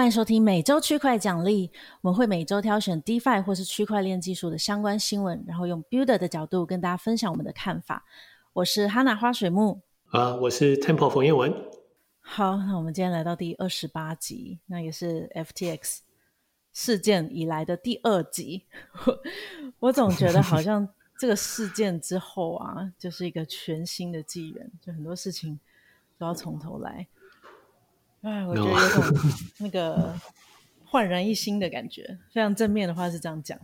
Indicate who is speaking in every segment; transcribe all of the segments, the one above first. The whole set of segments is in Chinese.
Speaker 1: 欢迎收听每周区块奖励，我们会每周挑选 DeFi 或是区块链技术的相关新闻，然后用 Builder 的角度跟大家分享我们的看法。我是哈娜花水木，
Speaker 2: 啊，我是 Temple 冯彦文。
Speaker 1: 好，那我们今天来到第二十八集，那也是 FTX 事件以来的第二集。我总觉得好像这个事件之后啊，就是一个全新的纪元，就很多事情都要从头来。哎，我觉得有种 那个焕然一新的感觉，非常正面的话是这样讲。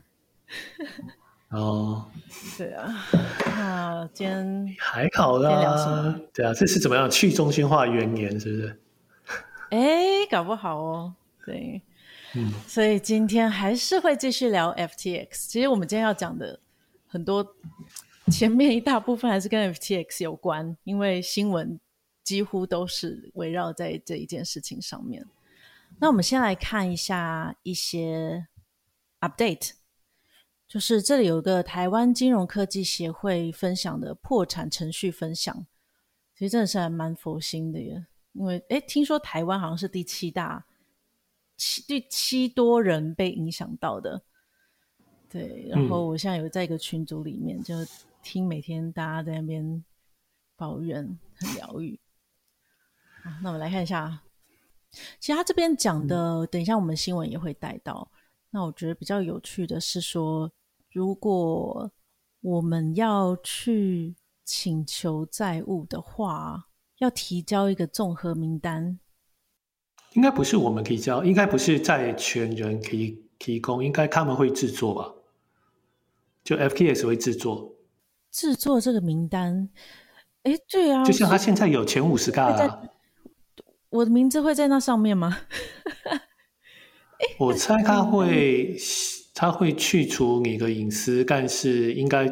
Speaker 2: 哦，
Speaker 1: 对啊，那今天
Speaker 2: 还好啦。对啊，这是怎么样？去中心化元年是不是？
Speaker 1: 哎，搞不好哦。对，嗯，所以今天还是会继续聊 FTX。其实我们今天要讲的很多，前面一大部分还是跟 FTX 有关，因为新闻。几乎都是围绕在这一件事情上面。那我们先来看一下一些 update，就是这里有个台湾金融科技协会分享的破产程序分享，其实真的是还蛮佛心的耶。因为诶，听说台湾好像是第七大，七第七多人被影响到的。对，然后我现在有在一个群组里面，嗯、就听每天大家在那边抱怨，很疗愈。那我们来看一下，其实他这边讲的，嗯、等一下我们新闻也会带到。那我觉得比较有趣的是说，如果我们要去请求债务的话，要提交一个综合名单。
Speaker 2: 应该不是我们提交，应该不是债权人可以提供，应该他们会制作吧？就 FKS 会制作，
Speaker 1: 制作这个名单。哎，对啊，
Speaker 2: 就像他现在有前五十个啊。
Speaker 1: 我的名字会在那上面吗？
Speaker 2: 我猜他会，他会去除你的隐私，但是应该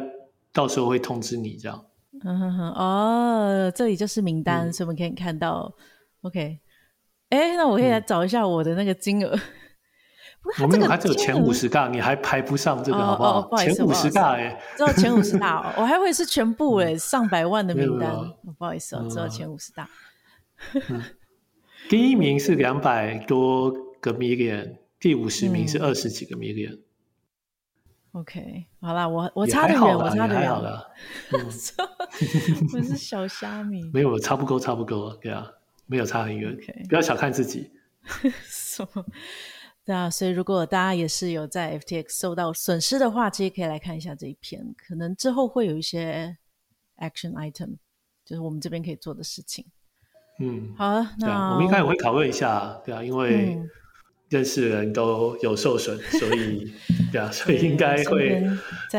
Speaker 2: 到时候会通知你这样。
Speaker 1: 嗯哼哼，哦，这里就是名单，嗯、所以我们可以看到。OK，哎，那我可以来找一下我的那个金额。
Speaker 2: 我没有，他只有前五十大，你还排不上这个，好不好？前五十大哎，
Speaker 1: 只有前五十大哦，我还以为是全部哎，上百万的名单。不好意思哦，只有前五十大。
Speaker 2: 第一名是两百多个 million，第五十名是二十几个 million。
Speaker 1: OK，好啦，我我差得远，我差得远。
Speaker 2: 好了，
Speaker 1: 我是小虾米。
Speaker 2: 没有，差不多，差不多，对啊，没有差很远。不要小看自己。
Speaker 1: 什么？对啊，所以如果大家也是有在 FTX 受到损失的话，其实可以来看一下这一篇，可能之后会有一些 action item，就是我们这边可以做的事情。
Speaker 2: 嗯，
Speaker 1: 好啊，那
Speaker 2: 我们应该也会讨论一下，对啊，因为认识的人都有受损，嗯、所以对啊，所以应该会，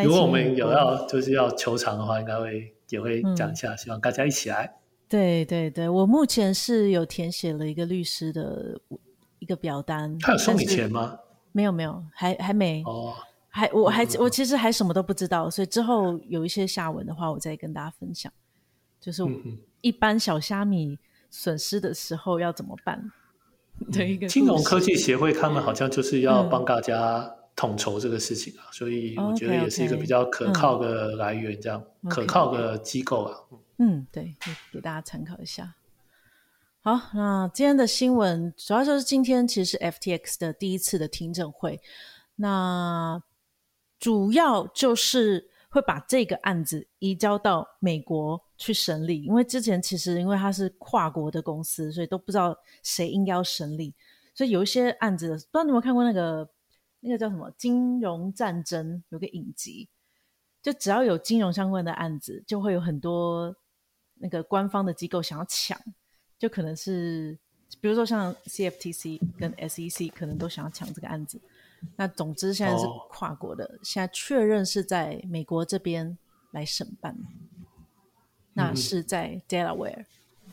Speaker 2: 如果我们有要就是要求偿的话，应该会也会讲一下，嗯、希望大家一起来。
Speaker 1: 对对对，我目前是有填写了一个律师的一个表单，
Speaker 2: 他有收你钱吗？
Speaker 1: 没有没有，还还没
Speaker 2: 哦，
Speaker 1: 还我还我其实还什么都不知道，所以之后有一些下文的话，我再跟大家分享。就是一般小虾米。损失的时候要怎么办？对一个
Speaker 2: 金融科技协会，他们好像就是要帮大家统筹这个事情啊，嗯、所以我觉得也是一个比较可靠的来源，这样、嗯、可靠的机构啊。
Speaker 1: 嗯，对，给大家参考一下。好，那今天的新闻主要就是今天其实是 FTX 的第一次的听证会，那主要就是会把这个案子移交到美国。去审理，因为之前其实因为它是跨国的公司，所以都不知道谁应该要审理，所以有一些案子，不知道你有没有看过那个那个叫什么《金融战争》有个影集，就只要有金融相关的案子，就会有很多那个官方的机构想要抢，就可能是比如说像 CFTC 跟 SEC 可能都想要抢这个案子。那总之现在是跨国的，哦、现在确认是在美国这边来审办。那是在 Delaware，、嗯、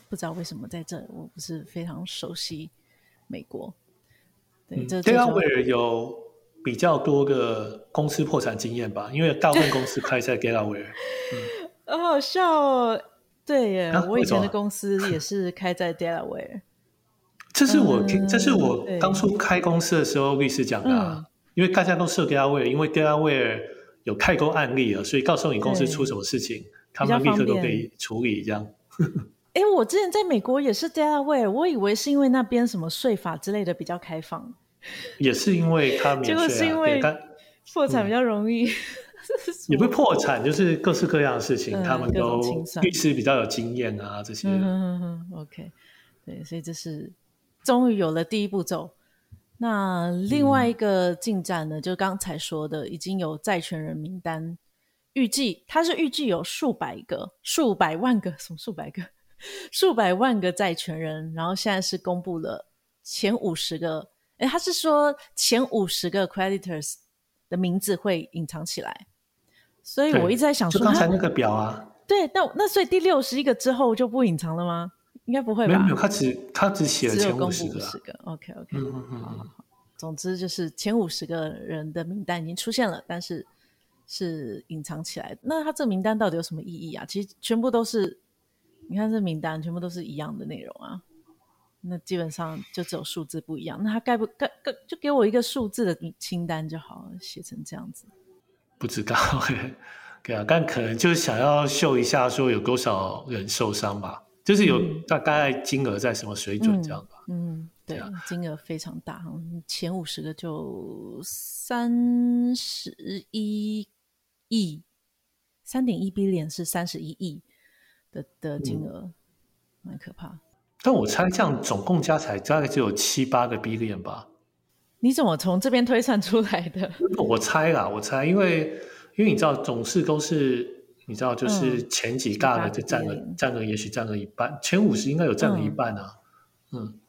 Speaker 1: 不知道为什么在这，我不是非常熟悉美国。对，嗯、这
Speaker 2: Delaware 有比较多个公司破产经验吧？因为大部分公司开在 Delaware。
Speaker 1: 嗯，好笑哦。对耶，啊、我以前的公司也是开在 Delaware。
Speaker 2: 这是我，听、这是我当初开公司的时候律师讲的、因为大家都设 Delaware，因为 Delaware 有太多案例了，所以告诉你公司出什么事情。他们立刻都可以处理这样。
Speaker 1: 哎，我之前在美国也是 Delaware，我以为是因为那边什么税法之类的比较开放，
Speaker 2: 也是因为他免税、啊，
Speaker 1: 结果是因为破产比较容易，嗯、
Speaker 2: 也不是破产，就是各式各样的事情，嗯、他们都律师比较有经验啊，这些。
Speaker 1: 嗯嗯嗯，OK，对，所以这是终于有了第一步骤。那另外一个进展呢，嗯、就刚才说的，已经有债权人名单，预计它是预计有数百个、数百万个，什么数百个？数百万个债权人，然后现在是公布了前五十个，诶，他是说前五十个 creditors 的名字会隐藏起来，所以我一直在想说，
Speaker 2: 就刚才那个表啊，
Speaker 1: 对，那那所以第六十一个之后就不隐藏了吗？应该不会吧？
Speaker 2: 没有没有，他只他只写了前五十个，
Speaker 1: 个，OK OK，嗯嗯嗯，好好好，总之就是前五十个人的名单已经出现了，但是是隐藏起来。那他这个名单到底有什么意义啊？其实全部都是。你看这名单全部都是一样的内容啊，那基本上就只有数字不一样。那他该不该该就给我一个数字的清单就好了，写成这样子。
Speaker 2: 不知道，对啊，但可能就是想要秀一下，说有多少人受伤吧，就是有大概金额在什么水准这样吧。
Speaker 1: 嗯，嗯，对，对啊，金额非常大，前五十个就三十一亿，三点一 billion 是三十一亿。的的金额蛮、嗯、可怕，
Speaker 2: 但我猜这样总共加起来大概只有七八个 billion 吧？
Speaker 1: 你怎么从这边推算出来的？
Speaker 2: 我猜啦，我猜，因为因为你知道总是都是你知道就是前几大的就占了占了，也许占了一半，前五十应该有占了一半啊。嗯，嗯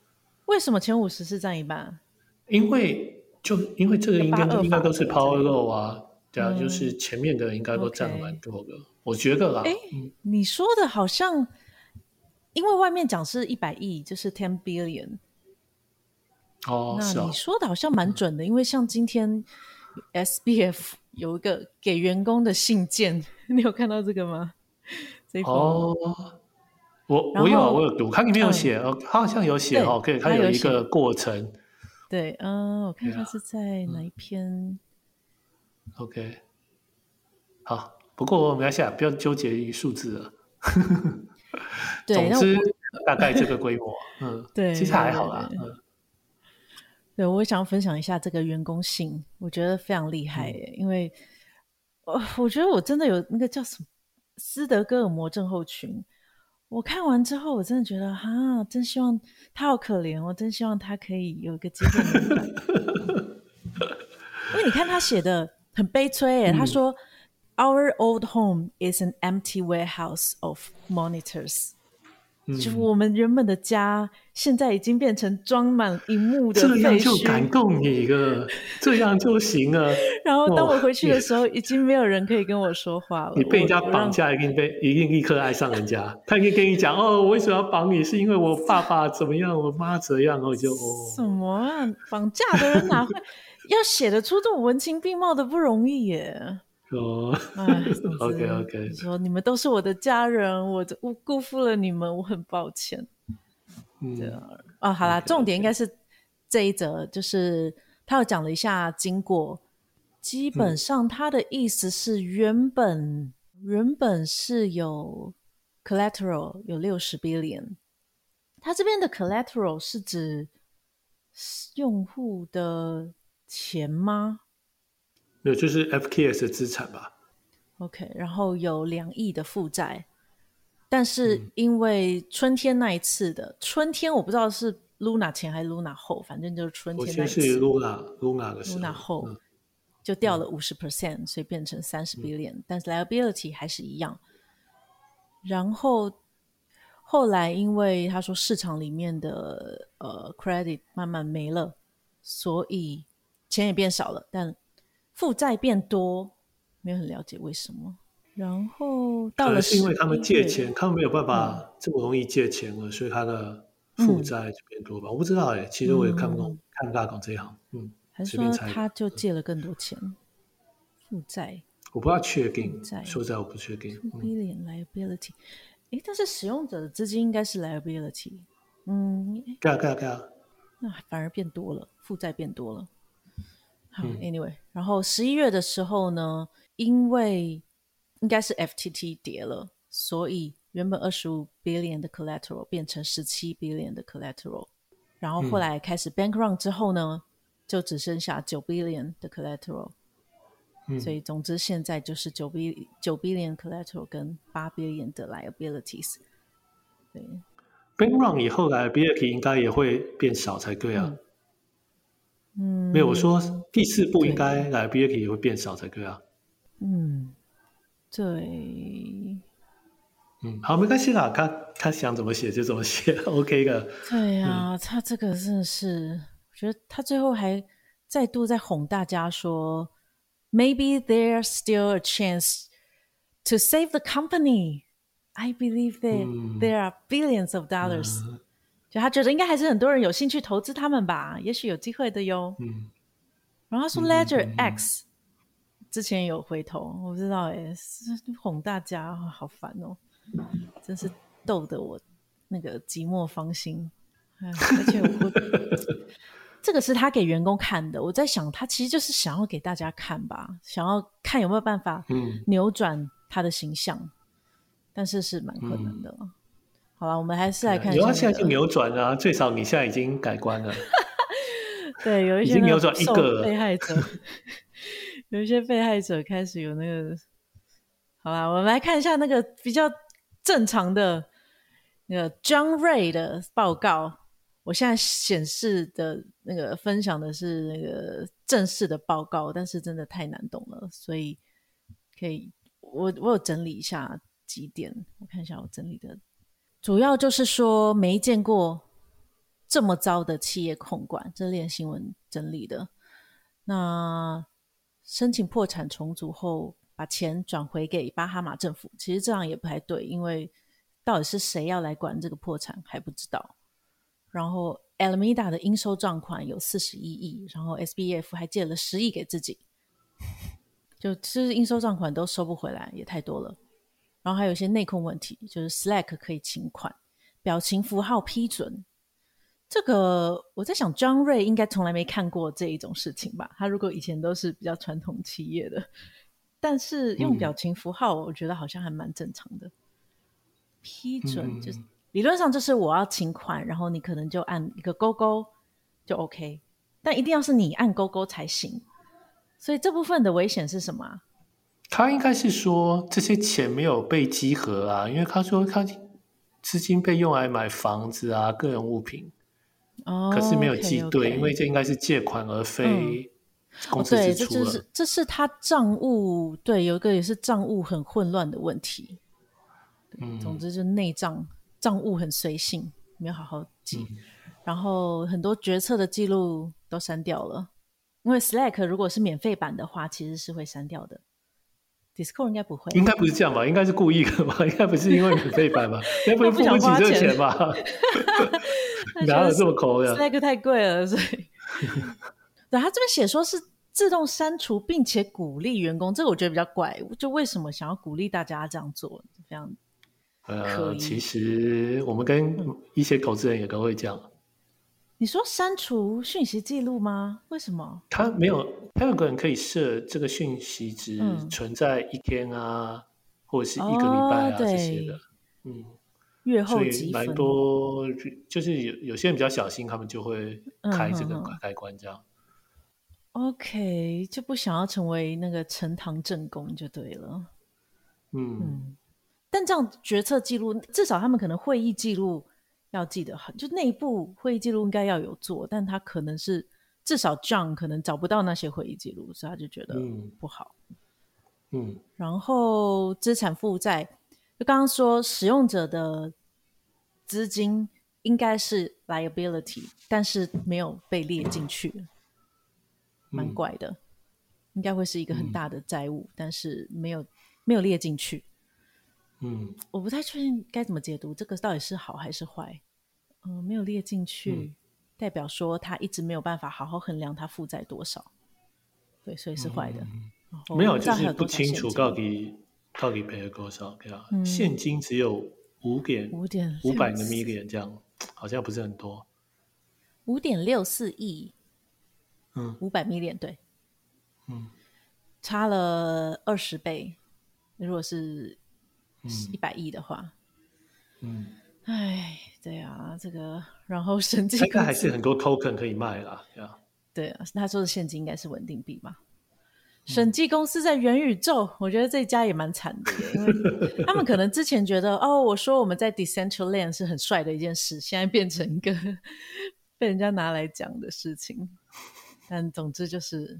Speaker 1: 为什么前五十是占一半？
Speaker 2: 因为就因为这个应该应该都是 power Low 啊，对啊，就是前面的人应该都占了蛮多的。我觉得啦，哎，
Speaker 1: 你说的好像，因为外面讲是一百亿，就是 ten billion。
Speaker 2: 哦，
Speaker 1: 那你说的好像蛮准的，嗯、因为像今天 SBF 有一个给员工的信件，你有看到这个吗？这
Speaker 2: 哦，我我有我有读，它里面有写，哦、嗯，它好像有写哦，可以，它有一个过程。
Speaker 1: 对，嗯，我看一下是在哪一篇、嗯、
Speaker 2: ？OK，好。不过没关系啊，不要纠结于数字了。对，总之大概这个规模，嗯，对，其实还好啦。嗯，
Speaker 1: 对，我想要分享一下这个员工信，我觉得非常厉害耶，嗯、因为，我我觉得我真的有那个叫什么斯德哥尔摩症候群。我看完之后，我真的觉得哈，真希望他好可怜，我真希望他可以有一个机会。因为你看他写的很悲催耶，嗯、他说。Our old home is an empty warehouse of monitors。嗯、就是我们原本的家，现在已经变成装满荧幕的。这样就感
Speaker 2: 动你了，这样就行了。
Speaker 1: 然后当我回去的时候，已经没有人可以跟我说话了。
Speaker 2: 你被人家绑架，一定被一定立刻爱上人家。他可以跟你讲哦，我为什么要绑你？是因为我爸爸怎么样，我妈怎样，然后就哦。
Speaker 1: 什么啊？绑架的人哪会要写得出这种文情并茂的不容易耶。
Speaker 2: 哦，OK OK，
Speaker 1: 说你们都是我的家人，我我辜负了你们，我很抱歉。嗯，对啊，哦，好啦，okay, 重点应该是这一则，就是他又讲了一下经过，基本上他的意思是原本、嗯、原本是有 collateral 有六十 billion，他这边的 collateral 是指用户的钱吗？
Speaker 2: 有就是 FKS 的资产吧。
Speaker 1: OK，然后有两亿的负债，但是因为春天那一次的、嗯、春天，我不知道是 Luna 前还是 Luna 后，反正就是春天那一次。
Speaker 2: 是 Luna Luna 的时候。
Speaker 1: Luna 后就掉了五十 percent，、嗯、所以变成三十 billion，、嗯、但是 liability 还是一样。然后后来因为他说市场里面的呃 credit 慢慢没了，所以钱也变少了，但负债变多，没有很了解为什么。然后到了
Speaker 2: 是因为他们借钱，他们没有办法这么容易借钱了，嗯、所以他的负债就变多吧？嗯、我不知道哎，其实我也看不懂，嗯、看不大懂这一行。嗯，
Speaker 1: 还是说他就借了更多钱？负债？
Speaker 2: 我不知道确定。债说实在，我不确定。
Speaker 1: Billion liability，哎，但是使用者的资金应该是 liability。嗯，
Speaker 2: 对啊，对啊，对啊。
Speaker 1: 那反而变多了，负债变多了。好，Anyway，然后十一月的时候呢，因为应该是 FTT 跌了，所以原本二十五 billion 的 collateral 变成十七 billion 的 collateral，然后后来开始 bank run 之后呢，嗯、就只剩下九 billion 的 collateral，、嗯、所以总之现在就是九 b 九 billion collateral 跟八 billion 的 liabilities。对
Speaker 2: ，bank run 以后 liability 应该也会变少才对啊。嗯，没有我说第四步应该 liability 也会变少才对啊。
Speaker 1: 嗯，对。
Speaker 2: 嗯，好，没关系啦，他他想怎么写就怎么写，OK 的。
Speaker 1: 对呀、啊，嗯、他这个真的是，我觉得他最后还再度在哄大家说，Maybe there's still a chance to save the company. I believe that、嗯、there are billions of dollars、嗯。就他觉得应该还是很多人有兴趣投资他们吧，也许有机会的哟。嗯。然后他说 Ledger X、嗯、之前有回头，我不知道哎，是哄大家，好烦哦。真是逗得我那个寂寞芳心，而且我这个是他给员工看的，我在想他其实就是想要给大家看吧，想要看有没有办法扭转他的形象，嗯、但是是蛮困难的。嗯、好了，我们还是来看那个，有啊，现在就扭转啊，最少你现在已经改观了。对，有一些扭转一个被害者，有一些被害者开始有那个，好吧，我们来看一下那个比较。正常的那个 John Ray 的报告，我现在显示的那个分享的是那个正式的报告，但是真的太难懂了，所以可以我我有整理一下几点，我看一下我整理的，主要就是说没见过这么糟的企业控管，这链新闻整理的。那申请破产重组后。把钱转回给巴哈马政府，其实这样也不太对，因为到底是谁要来管这个破产还不知道。然后 Alameda 的应收账款有四十一亿，然后 SBF 还借了十亿给自己，就其实应收账款都收不回来，也太多了。然后还有一些内控问题，就是 Slack 可以请款，表情符号批准。这个我在想，John Ray 应该从来没看过这一种事情吧？他如果以前都是比较传统企业的。但是用表情符号，我觉得好像还蛮正常的。嗯、批准就是理论上就是我要请款，然后你可能就按一个勾勾就 OK，但一定要是你按勾勾才行。所以这部分的危险是什么？
Speaker 2: 他应该是说这些钱没有被集合啊，因为他说他资金被用来买房子啊、个人物品，哦，可是没有记对，okay, okay 因为这应该是借款而非、嗯。
Speaker 1: 哦，对，这就是这是他账务对，有一个也是账务很混乱的问题。嗯，总之就内账账务很随性，没有好好记，嗯、然后很多决策的记录都删掉了。因为 Slack 如果是免费版的话，其实是会删掉的。Discord 应该不会，
Speaker 2: 应该不是这样吧？应该是故意的吧？应该不是因为免费版吧？应该不会 付不起这个钱吧？哪有这么抠的
Speaker 1: ？Slack 太贵了，所以。对，他这边写说是自动删除，并且鼓励员工，这个我觉得比较怪。就为什么想要鼓励大家这样做？这样
Speaker 2: 呃，其实我们跟一些投资人也都会这样。
Speaker 1: 你说删除讯息记录吗？为什么？
Speaker 2: 他没有，他有个人可以设这个讯息只存在一天啊，嗯、或者是一个礼拜啊、哦、这些的。嗯，月后积分。蛮多，就是有有些人比较小心，他们就会开这个开关这样。嗯
Speaker 1: OK，就不想要成为那个呈堂证供就对了。嗯，嗯，但这样决策记录，至少他们可能会议记录要记得很，就内部会议记录应该要有做，但他可能是至少 John 可能找不到那些会议记录，所以他就觉得不好。嗯，嗯，然后资产负债，就刚刚说使用者的资金应该是 liability，但是没有被列进去。蛮怪的，嗯、应该会是一个很大的债务，嗯、但是没有没有列进去。嗯，我不太确定该怎么解读这个到底是好还是坏。嗯、呃，没有列进去，嗯、代表说他一直没有办法好好衡量他负债多少。对，所以是坏的。
Speaker 2: 嗯、没有，就是不清楚到底到底赔了多少。对啊，嗯、现金只有五点五点五百个 million 这样，好像不是很多。
Speaker 1: 五点六四亿。嗯，五百 million 对，嗯，差了二十倍。如果是一百亿的话，
Speaker 2: 嗯，
Speaker 1: 哎，对啊，这个然后审计
Speaker 2: 应该还是很多 token 可以卖啦，
Speaker 1: 对啊，他说的现金应该是稳定币嘛。审计公司在元宇宙，我觉得这家也蛮惨的耶，因为 他们可能之前觉得哦，我说我们在 Decentraland 是很帅的一件事，现在变成一个 被人家拿来讲的事情。但总之就是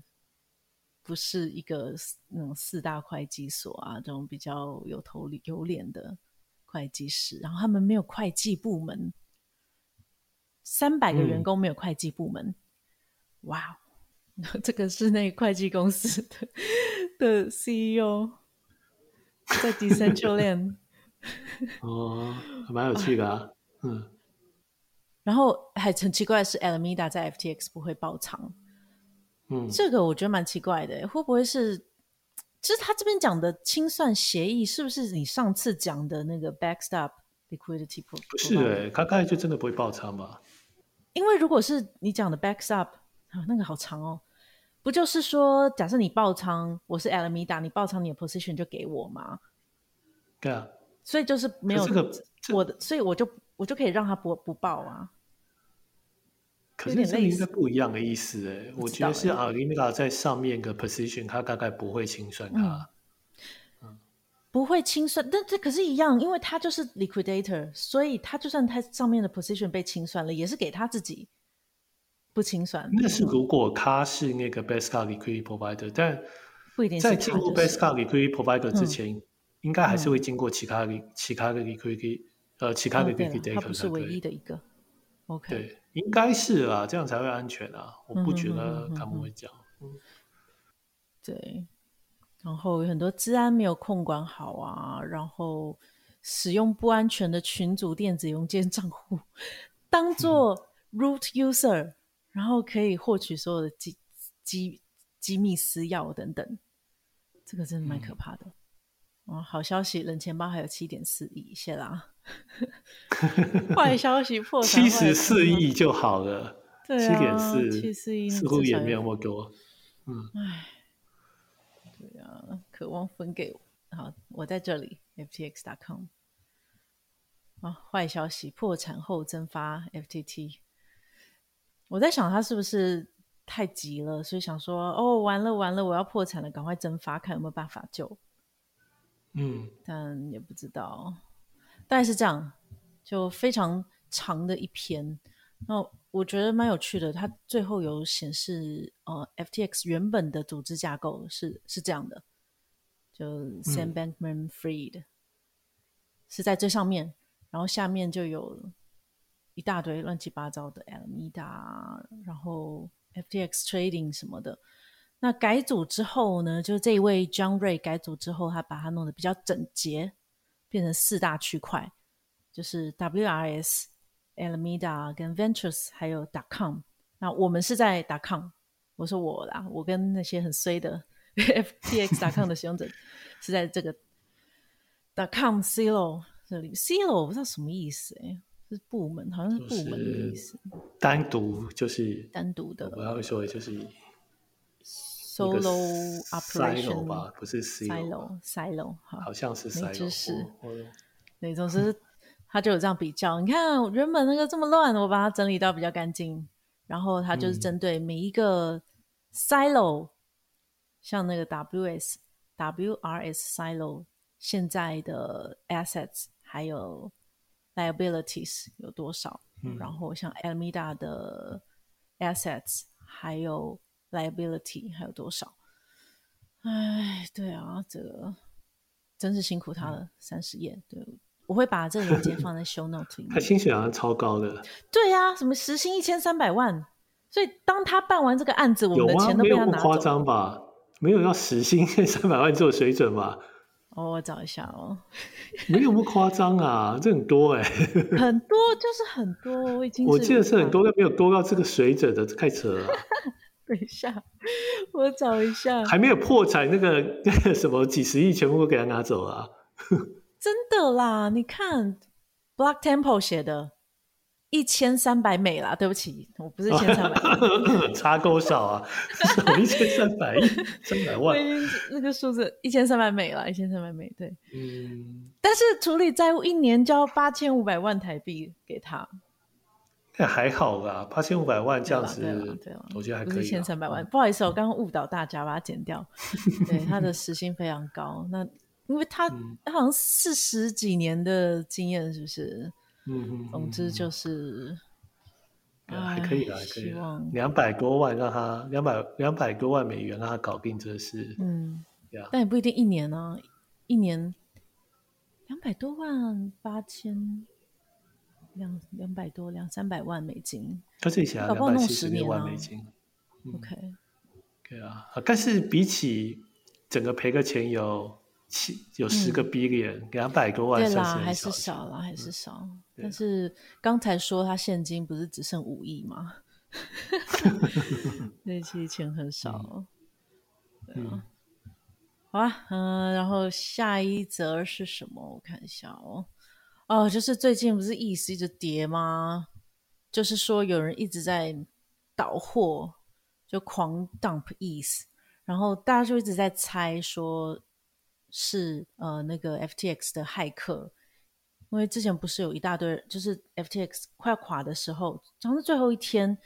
Speaker 1: 不是一个那种四大会计所啊，这种比较有头有脸的会计师，然后他们没有会计部门，三百个员工没有会计部门，哇、嗯！Wow 这个是那个会计公司的的 CEO 在 Decentraland
Speaker 2: 哦，还蛮有趣的啊，啊嗯。
Speaker 1: 然后还很奇怪的是，Alameda 在 FTX 不会爆仓，
Speaker 2: 嗯，
Speaker 1: 这个我觉得蛮奇怪的，会不会是？其实他这边讲的清算协议，是不是你上次讲的那个 Backstop Liquidity？
Speaker 2: 不是哎，他刚才就真的不会爆仓吧？
Speaker 1: 因为如果是你讲的 Backstop。啊，那个好长哦，不就是说，假设你爆仓，我是 Alameda，你爆仓，你的 position 就给我吗？
Speaker 2: 对啊，
Speaker 1: 所以就是没有
Speaker 2: 这个
Speaker 1: 我的，所以我就我就可以让他不不爆啊。
Speaker 2: 可是这应该不一样的意思哎，我觉得是 Alameda 在上面的 position，他大概不会清算他，
Speaker 1: 嗯，不会清算，但这可是一样，因为他就是 liquidator，所以他就算他上面的 position 被清算了，也是给他自己。不清算。
Speaker 2: 那是如果他是那个 best car Liquidity Provider，但
Speaker 1: 不一定
Speaker 2: 在进入 best car Liquidity Provider 之前，
Speaker 1: 嗯、
Speaker 2: 应该还是会经过其他的、嗯、其他的 Liquidity，呃，其他的
Speaker 1: 不是唯一的一个。OK，
Speaker 2: 对，应该是啊，这样才会安全啊。我不觉得他们会讲。嗯，
Speaker 1: 对。然后有很多治安没有控管好啊，然后使用不安全的群组电子邮件账户，当做 root user、嗯。然后可以获取所有的机机机密私钥等等，这个真的蛮可怕的。嗯、哦，好消息，冷钱包还有七点四亿，谢啦。坏消息破产，
Speaker 2: 七十四亿就好了。
Speaker 1: 七点四，七四亿
Speaker 2: 似乎也没有那么多。嗯，
Speaker 1: 唉，对啊，渴望分给我。好，我在这里，ftx.com。啊，坏消息，破产后蒸发 FTT。我在想他是不是太急了，所以想说哦，完了完了，我要破产了，赶快蒸发，看有没有办法救。
Speaker 2: 嗯，
Speaker 1: 但也不知道，大概是这样，就非常长的一篇。那我觉得蛮有趣的，它最后有显示，呃，FTX 原本的组织架构是是这样的，就 Sam Bankman-Fried、嗯、是在最上面，然后下面就有。一大堆乱七八糟的 Alameda，然后 FTX Trading 什么的。那改组之后呢，就这一位 John Ray 改组之后，他把它弄得比较整洁，变成四大区块，就是 WRS、Alameda 跟 Ventures 还有 .com。那我们是在 .com，我说我啦，我跟那些很衰的 FTX.com 的使用者 是在这个 .com Silo 这里。Silo 我不知道什么意思哎、欸。是部门，好像是部门的意思。
Speaker 2: 单独就是
Speaker 1: 单独的，
Speaker 2: 我要说就是
Speaker 1: solo operation
Speaker 2: 吧，不是
Speaker 1: silo silo，好，
Speaker 2: 好像是 silo。没知识，
Speaker 1: 对，总之他就有这样比较。你看原本那个这么乱，我把它整理到比较干净。然后他就是针对每一个 silo，、嗯、像那个 WS WRS silo 现在的 assets 还有。liabilities 有多少？嗯、然后像 Alameda 的 assets 还有 liability 还有多少？哎，对啊，这个真是辛苦他了，三十页。对，我会把这个链接放在 show note 里面。
Speaker 2: 他薪水好像超高的。
Speaker 1: 对呀、啊，什么时薪一千三百万？所以当他办完这个案子，我们的钱都被他拿走。
Speaker 2: 夸张吧？没有要时薪三百万这种水准吧？
Speaker 1: 哦，我找一下哦，
Speaker 2: 没有那么夸张啊，这很多哎、欸，
Speaker 1: 很多就是很多，我已经
Speaker 2: 我记得是很多，但没有多到这个水准的，太扯了。
Speaker 1: 等一下，我找一下，
Speaker 2: 还没有破产，那个那 个什么几十亿全部都给他拿走了，
Speaker 1: 真的啦！你看 Block Temple 写的，一千三百美啦，对不起，我不是一千三百，
Speaker 2: 差够少啊，一千三百亿，三百万，
Speaker 1: 那个数字一千三百美啦，一千三百美，对，嗯，但是处理债务一年交八千五百万台币给他，
Speaker 2: 那还好吧，八千五百万这样子，对啊，我觉得还可以，
Speaker 1: 一千三百万，不好意思，我刚刚误导大家，把它剪掉，对，他的时薪非常高，那因为他他好像四十几年的经验，是不是？嗯嗯，总之就是，
Speaker 2: 还可以啦，还可以。两百多万让他两百两百多万美元让他搞定这事，嗯，
Speaker 1: 但也不一定一年啊，一年两百多万八千两两百多两三百万美金，
Speaker 2: 他这些两百七十六万美金
Speaker 1: ，OK，
Speaker 2: 对啊，但是比起整个赔个钱有七。有十个 billion，两百多万，
Speaker 1: 对啦，还是少啦，还是少。但是刚才说他现金不是只剩五亿吗？那其实钱很少。对啊，好啊，嗯，然后下一则是什么？我看一下哦。哦，就是最近不是 ETH 一直跌吗？就是说有人一直在倒货，就狂 dump ETH，然后大家就一直在猜说。是呃，那个 FTX 的骇客，因为之前不是有一大堆，就是 FTX 快垮的时候，好像是最后一天，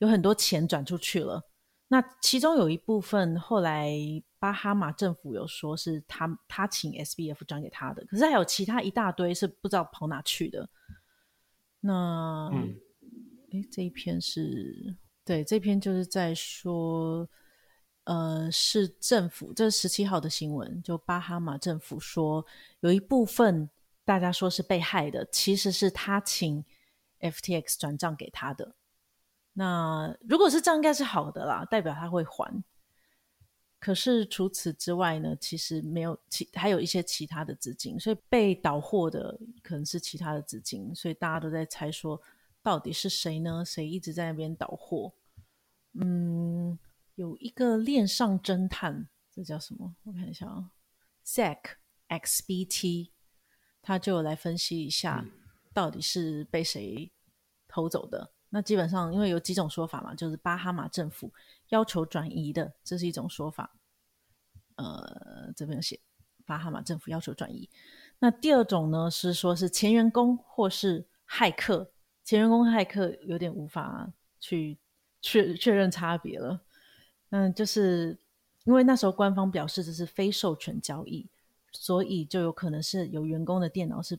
Speaker 1: 有很多钱转出去了。那其中有一部分后来巴哈马政府有说是他他请 SBF 转给他的，可是还有其他一大堆是不知道跑哪去的。那，嗯，诶，这一篇是对，这篇就是在说。呃，是政府，这十七号的新闻，就巴哈马政府说，有一部分大家说是被害的，其实是他请 FTX 转账给他的。那如果是这样，应该是好的啦，代表他会还。可是除此之外呢，其实没有其还有一些其他的资金，所以被倒货的可能是其他的资金，所以大家都在猜说，到底是谁呢？谁一直在那边倒货？嗯。有一个链上侦探，这叫什么？我看一下啊，Zack XBT，他就来分析一下，到底是被谁偷走的。那基本上，因为有几种说法嘛，就是巴哈马政府要求转移的，这是一种说法。呃，这边写巴哈马政府要求转移。那第二种呢，是说是前员工或是骇客。前员工骇客有点无法去确确认差别了。嗯，就是因为那时候官方表示这是非授权交易，所以就有可能是有员工的电脑是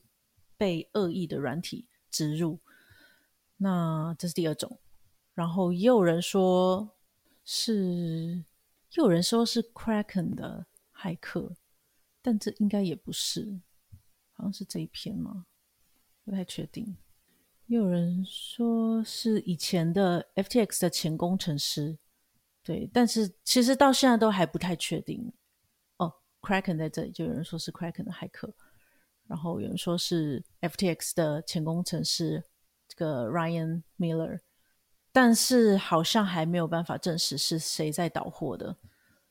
Speaker 1: 被恶意的软体植入。那这是第二种，然后也有人说是，也有人说是 Kraken 的骇客，但这应该也不是，好像是这一篇吗？不太确定。也有人说是以前的 FTX 的前工程师。对，但是其实到现在都还不太确定。哦，Kraken 在这里，就有人说是 Kraken 的骇客，然后有人说是 FTX 的前工程师这个 Ryan Miller，但是好像还没有办法证实是谁在导货的。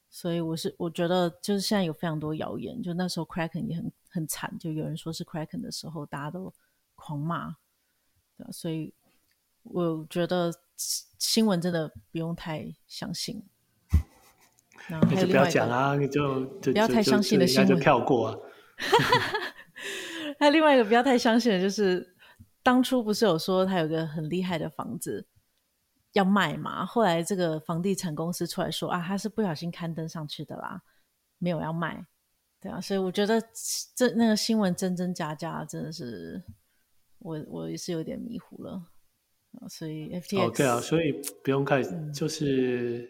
Speaker 1: 所以我是我觉得，就是现在有非常多谣言，就那时候 Kraken 也很很惨，就有人说是 Kraken 的时候，大家都狂骂，对，所以我觉得。新闻真的不用太相信，
Speaker 2: 那就不要讲啊！你就
Speaker 1: 不要太相信的新闻
Speaker 2: 就跳过啊。
Speaker 1: 还有另外一个不要太相信的，就是当初不是有说他有个很厉害的房子要卖嘛？后来这个房地产公司出来说啊，他是不小心刊登上去的啦，没有要卖。对啊，所以我觉得这那个新闻真真假假，真的是我我也是有点迷糊了。所以 FTX
Speaker 2: 哦，对啊，所以不用看，嗯、就是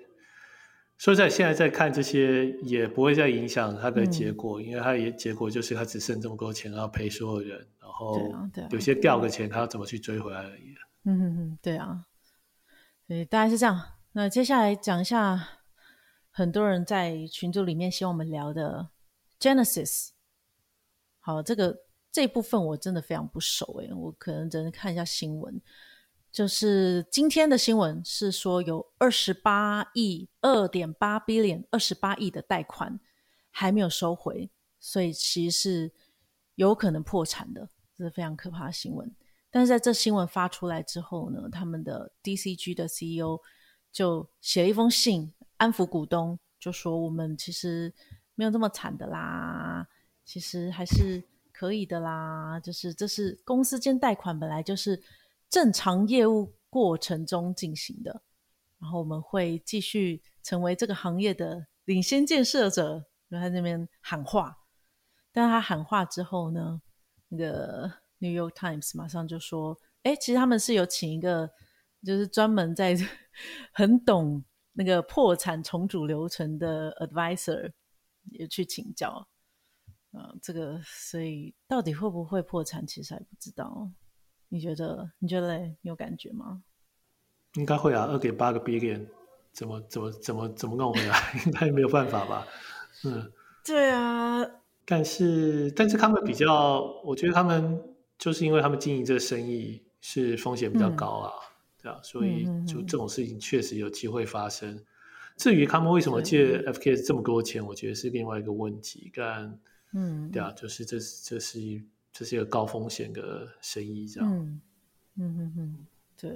Speaker 2: 说在现在在看这些也不会再影响它的结果，嗯、因为它也结果就是它只剩这么多钱，然后赔所有人，然后有些掉的钱，他要怎么去追回来而已。
Speaker 1: 嗯嗯嗯，对啊，所以大概是这样。那接下来讲一下很多人在群组里面希望我们聊的 Genesis。好，这个这部分我真的非常不熟诶，我可能只能看一下新闻。就是今天的新闻是说有二十八亿二点八 billion 二十八亿的贷款还没有收回，所以其实是有可能破产的，是非常可怕的新闻。但是在这新闻发出来之后呢，他们的 DCG 的 CEO 就写了一封信安抚股东，就说我们其实没有这么惨的啦，其实还是可以的啦，就是这是公司间贷款本来就是正常业务过程中进行的，然后我们会继续成为这个行业的领先建设者，就在那边喊话。但他喊话之后呢，那个 New York Times 马上就说：“哎，其实他们是有请一个，就是专门在 很懂那个破产重组流程的 advisor 也去请教。嗯，这个所以到底会不会破产，其实还不知道。你觉得？你觉得你有感觉吗？
Speaker 2: 应该会啊，二点八个 billion，怎么怎么怎么怎么弄回来？应该没有办法吧？嗯，
Speaker 1: 对啊。”
Speaker 2: 但是，但是他们比较，我觉得他们就是因为他们经营这个生意是风险比较高啊，嗯、对啊，所以就这种事情确实有机会发生。至于他们为什么借 FKS 这么多钱，我觉得是另外一个问题。但，嗯，对啊，就是这是这是一这是一个高风险的生意，这样。
Speaker 1: 嗯嗯嗯嗯，对。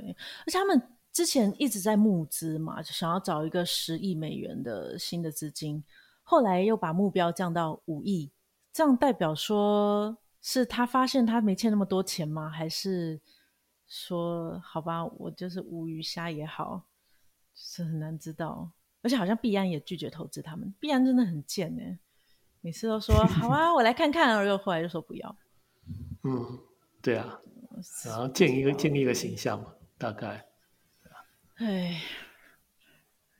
Speaker 1: 而且他们之前一直在募资嘛，就想要找一个十亿美元的新的资金，后来又把目标降到五亿。这样代表说是他发现他没欠那么多钱吗？还是说好吧，我就是无鱼虾也好，是很难知道。而且好像币安也拒绝投资他们，币安真的很贱呢，每次都说 好啊，我来看看，然后后来就说不要。
Speaker 2: 嗯，对啊，然后建一个建立一个形象嘛，大概。
Speaker 1: 哎，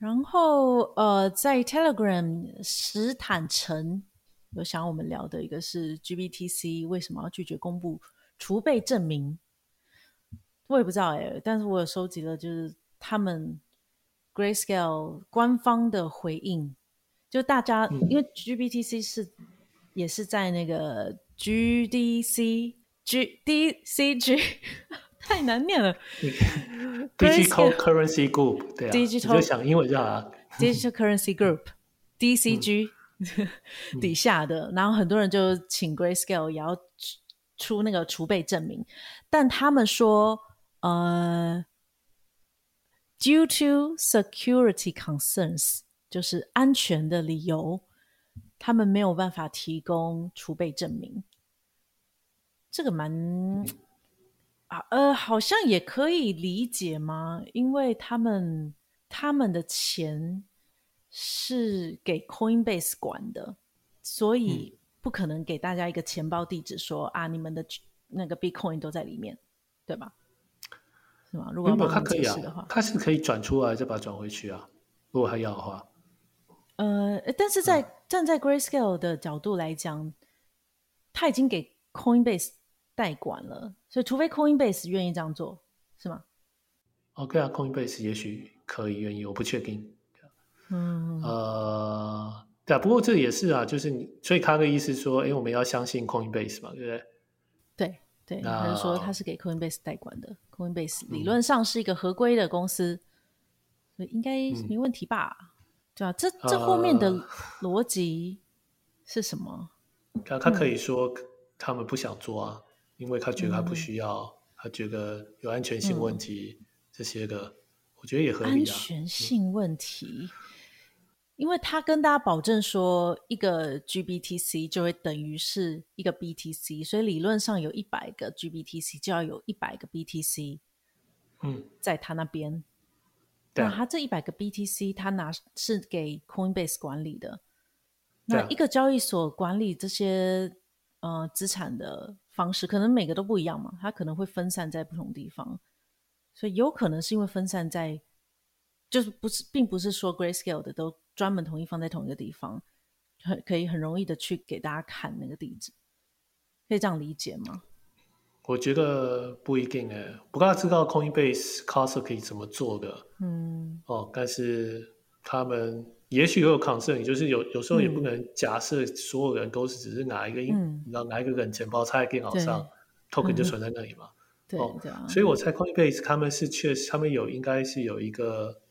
Speaker 1: 然后呃，在 Telegram 石坦诚。有想我们聊的一个是 GBTC 为什么要拒绝公布储备证明？我也不知道哎、欸，但是我有收集了，就是他们 Grayscale 官方的回应，就大家、嗯、因为 GBTC 是也是在那个 GDC GDCG 太难念了
Speaker 2: ，Digital Currency Group 对啊，Digital 就想英文就好了
Speaker 1: ，Digital Currency Group DCG、嗯。底下的，然后很多人就请 Grayscale 也要出那个储备证明，但他们说，呃，due to security concerns，就是安全的理由，他们没有办法提供储备证明。这个蛮啊，呃，好像也可以理解吗？因为他们他们的钱。是给 Coinbase 管的，所以不可能给大家一个钱包地址说，嗯、啊，你们的那个 Bitcoin 都在里面，对吧？是吗？如果他可以的话，
Speaker 2: 他是可以转出来再把它转回去啊。如果他要的话，
Speaker 1: 呃，但是在、嗯、站在 Grayscale 的角度来讲，他已经给 Coinbase 代管了，所以除非 Coinbase 愿意这样做，是吗
Speaker 2: ？OK 啊，Coinbase 也许可以愿意，我不确定。
Speaker 1: 嗯
Speaker 2: 呃，对啊，不过这也是啊，就是你，所以他的意思说，哎，我们要相信 Coinbase 嘛，对不对？
Speaker 1: 对对，他是说他是给 Coinbase 代管的，Coinbase 理论上是一个合规的公司，所以应该没问题吧？嗯、对啊，这这后面的逻辑是什么？
Speaker 2: 他他可以说他们不想做啊，因为他觉得他不需要，嗯、他觉得有安全性问题、嗯、这些的，我觉得也合理啊。
Speaker 1: 安全性问题。嗯因为他跟大家保证说，一个 GBTC 就会等于是一个 BTC，所以理论上有一百个 GBTC 就要有一百个 BTC，嗯，在他那边。嗯、那他这一百个 BTC，他拿是给 Coinbase 管理的。那一个交易所管理这些呃资产的方式，可能每个都不一样嘛，它可能会分散在不同地方，所以有可能是因为分散在，就是不是，并不是说 Grayscale 的都。专门统一放在同一个地方，很可以很容易的去给大家看那个地址，可以这样理解吗？
Speaker 2: 我觉得不一定诶，不过他知道 Coinbase Castle 可以怎么做的，嗯，哦，但是他们也许有 concern，就是有有时候也不能假设所有人都是只是拿一个，嗯，你知道拿一个冷钱包插在电脑上，token 就存在那里嘛，
Speaker 1: 对，
Speaker 2: 哦，
Speaker 1: 对啊，
Speaker 2: 所以我猜 Coinbase 他们是确实，他们有应该是有一个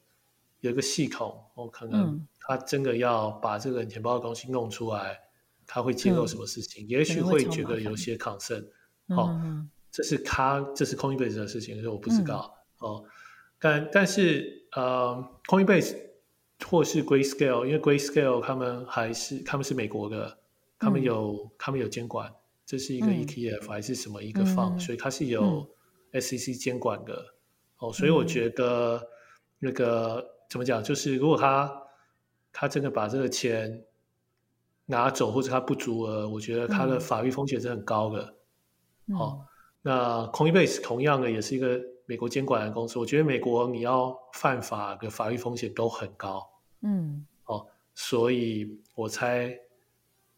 Speaker 2: 有一个系统，我可能。嗯他真的要把这个冷钱包的东西弄出来，他会揭露什么事情？嗯、也许会觉得有些 concern。哦，这是他这是 Coinbase 的事情，所以我不知道、嗯、哦。但但是呃，Coinbase 或是 Grayscale，因为 Grayscale 他们还是他们是美国的，他们有、嗯、他们有监管，这是一个 ETF、嗯、还是什么一个 fund，、嗯、所以它是有 SEC 监管的、嗯、哦。所以我觉得那个怎么讲，就是如果他他真的把这个钱拿走，或者他不足额，我觉得他的法律风险是很高的。嗯、哦，那 Coinbase 同样的也是一个。美国监管的公司，我觉得美国你要犯法的法律风险都很高，
Speaker 1: 嗯，
Speaker 2: 哦，所以我猜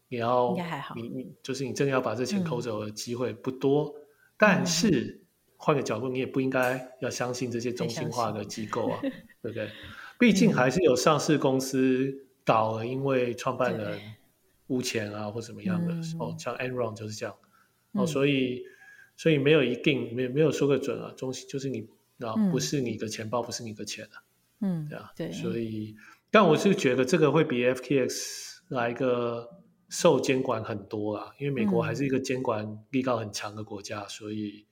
Speaker 2: 你要
Speaker 1: 应该还好，
Speaker 2: 你你就是你真的要把这钱偷走的机会不多，嗯、但是换个角度，你也不应该要相信这些中心化的机构啊，对不对？毕竟还是有上市公司倒了，因为创办人污钱啊或怎么样的，哦，像 Enron 就是这样，哦，所以。所以没有一定，没有没有说个准啊，中心就是你啊，不是你的钱包，不是你的钱啊，
Speaker 1: 嗯，
Speaker 2: 对啊，
Speaker 1: 对。
Speaker 2: 所以，但我是觉得这个会比 FTX 来个受监管很多啊，因为美国还是一个监管力道很强的国家，嗯、所以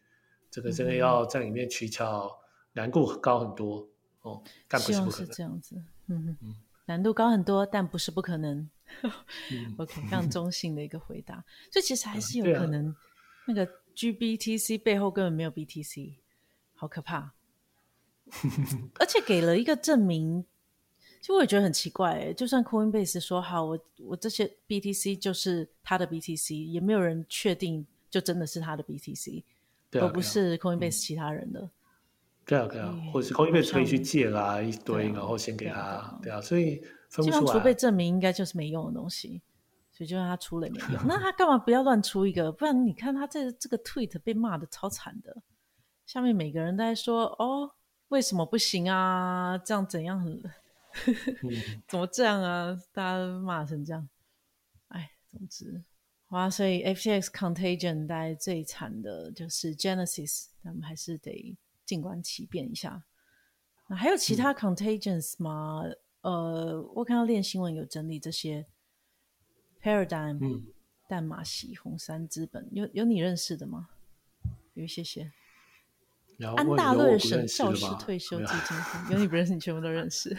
Speaker 2: 这个真的要在里面取巧难度高很多哦，但不是不可能。
Speaker 1: 是这样子，嗯嗯，难度高很多，但不是不可能。嗯、OK，非常中性的一个回答，所以其实还是有可能那个。GBTC 背后根本没有 BTC，好可怕！而且给了一个证明，其实我也觉得很奇怪诶。就算 Coinbase 说好，我我这些 BTC 就是他的 BTC，也没有人确定就真的是他的 BTC，而、啊、不是 Coinbase 其他人的。
Speaker 2: 对啊，对啊，或者是 Coinbase 可以去借啦一堆，然后先给他，对啊，所以分不出来。
Speaker 1: 储备证明应该就是没用的东西。所以就让他出了没用，那他干嘛不要乱出一个？不然你看他这这个 tweet 被骂的超惨的，下面每个人都在说哦，为什么不行啊？这样怎样很，怎么这样啊？大家都骂成这样，哎，总之，哇，所以 FTX Contagion 大概最惨的就是 Genesis，他们还是得静观其变一下。那还有其他 Contagions 吗？嗯、呃，我看到练新闻有整理这些。Paradigm、嗯、淡马锡、红杉资本，有有你认识的吗？有一些些。安大略省教师退休基金会，有你不认识，你全部都认识。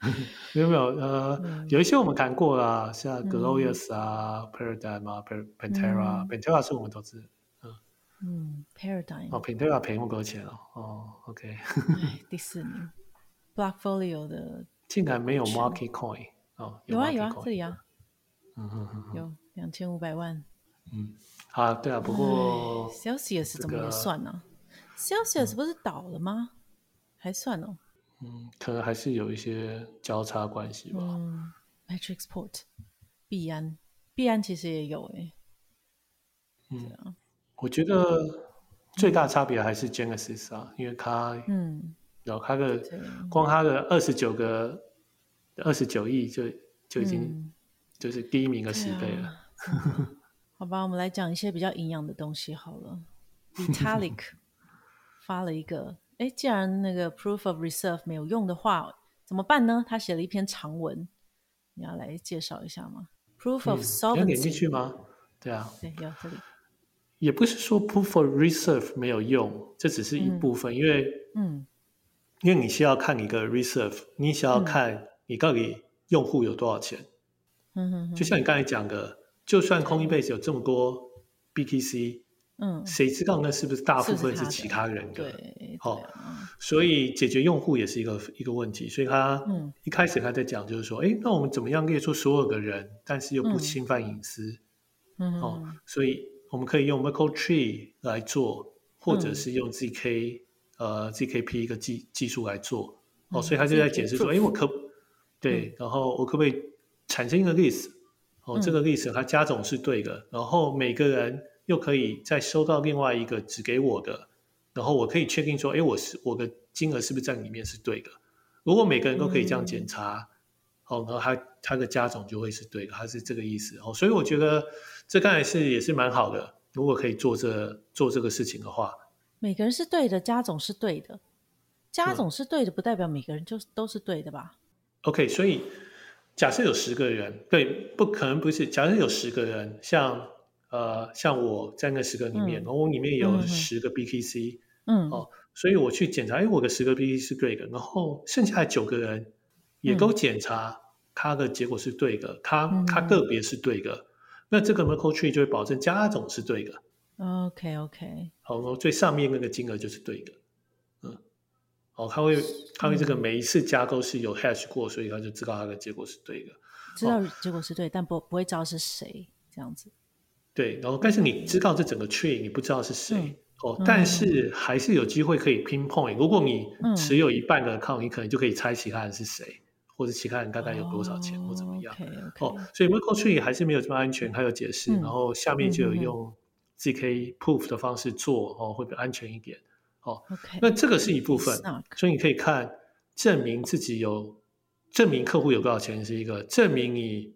Speaker 2: 没有没有，呃、嗯，有一些我们谈过啦，像 Glorious 啊、嗯、Paradigm 啊、Pantera、嗯、Pantera 是我们投资。嗯
Speaker 1: 嗯，Paradigm
Speaker 2: 哦，Pantera 赔那么多钱哦。哦，OK。
Speaker 1: 第四名，Blockfolio 的
Speaker 2: 竟然没有 Market Coin 哦，
Speaker 1: 有啊有啊，这里啊。嗯嗯有两千五百万。
Speaker 2: 嗯，好、啊，对啊，不过
Speaker 1: Celsius 怎么也算呢、？Celsius 不是倒了吗？还算哦。
Speaker 2: 嗯，可能还是有一些交叉关系吧。
Speaker 1: 嗯，Matrixport，必安，必安其实也有哎。
Speaker 2: 嗯、啊，我觉得最大差别还是 Genesis 啊，因为它，嗯，然后它的光它的二十九个二十九亿就就已经、嗯。就是第一名的十倍了。
Speaker 1: 啊、好吧，我们来讲一些比较营养的东西好了。Vitalik 发了一个，哎，既然那个 Proof of Reserve 没有用的话，怎么办呢？他写了一篇长文，你要来介绍一下吗？Proof of Solvency、嗯、要点进
Speaker 2: 去吗？对啊，
Speaker 1: 对，有这里。
Speaker 2: 也不是说 Proof of Reserve 没有用，这只是一部分，嗯、因为，嗯，因为你需要看一个 Reserve，你需要看你到底用户有多少钱。
Speaker 1: 嗯，
Speaker 2: 就像你刚才讲的，就算 Coinbase 有这么多 BTC，嗯，谁知道那是不是大部分是其他人的？的对，好、哦，所以解决用户也是一个一个问题。所以他一开始他在讲，就是说，哎、嗯，那我们怎么样列出所有的人，但是又不侵犯隐私？嗯，哦，所以我们可以用 Merkle Tree 来做，或者是用 ZK、嗯、呃 ZKP 一个技技术来做。哦，所以他就在解释说，哎，我可对、嗯，然后我可不可以？产生一个 list，哦，这个 list 它加总是对的，嗯，然后每个人又可以再收到另外一个只给我的，然后我可以确定说，哎，我是我的金额是不是在里面是对的？如果每个人都可以这样检查，哦，嗯，然后他他的加总就会是对的，他是这个意思哦。所以我觉得这刚才是也是蛮好的，如果可以做这做这个事情的话，
Speaker 1: 每个人是对的，加总是对的，加总是对的，不代表每个人就都是对的吧
Speaker 2: ？OK，所以。假设有十个人，对，不可能不是。假设有十个人，像呃，像我在那十个里面，然后我里面有十个 BKC，
Speaker 1: 嗯，
Speaker 2: 哦，所以我去检查，哎，我的十个 BKC 是对的，然后剩下的九个人也都检查，他的结果是对的，他他个别是对的，那这个 Merkle Tree 就会保证加总是对的。
Speaker 1: OK OK，
Speaker 2: 好，然后最上面那个金额就是对的，嗯，哦，他会他会这个每一次加勾是有 hash 过，所以他就知道他的结果是对的，
Speaker 1: 知道结果是对，但不不会知道是谁这样子。
Speaker 2: 对，然后但是你知道这整个 tree，你不知道是谁哦，但是还是有机会可以 pinpoint。如果你持有一半的 account，你可能就可以猜其他人是谁，或者其他人大概有多少钱或怎么样。哦，所以 Merkle Tree 还是没有这么安全，还有解释，然后下面就有用。zk proof 的方式做哦，会比较安全一点哦。
Speaker 1: Okay,
Speaker 2: 那这个是一部分，所以你可以看证明自己有证明客户有多少钱是一个，证明你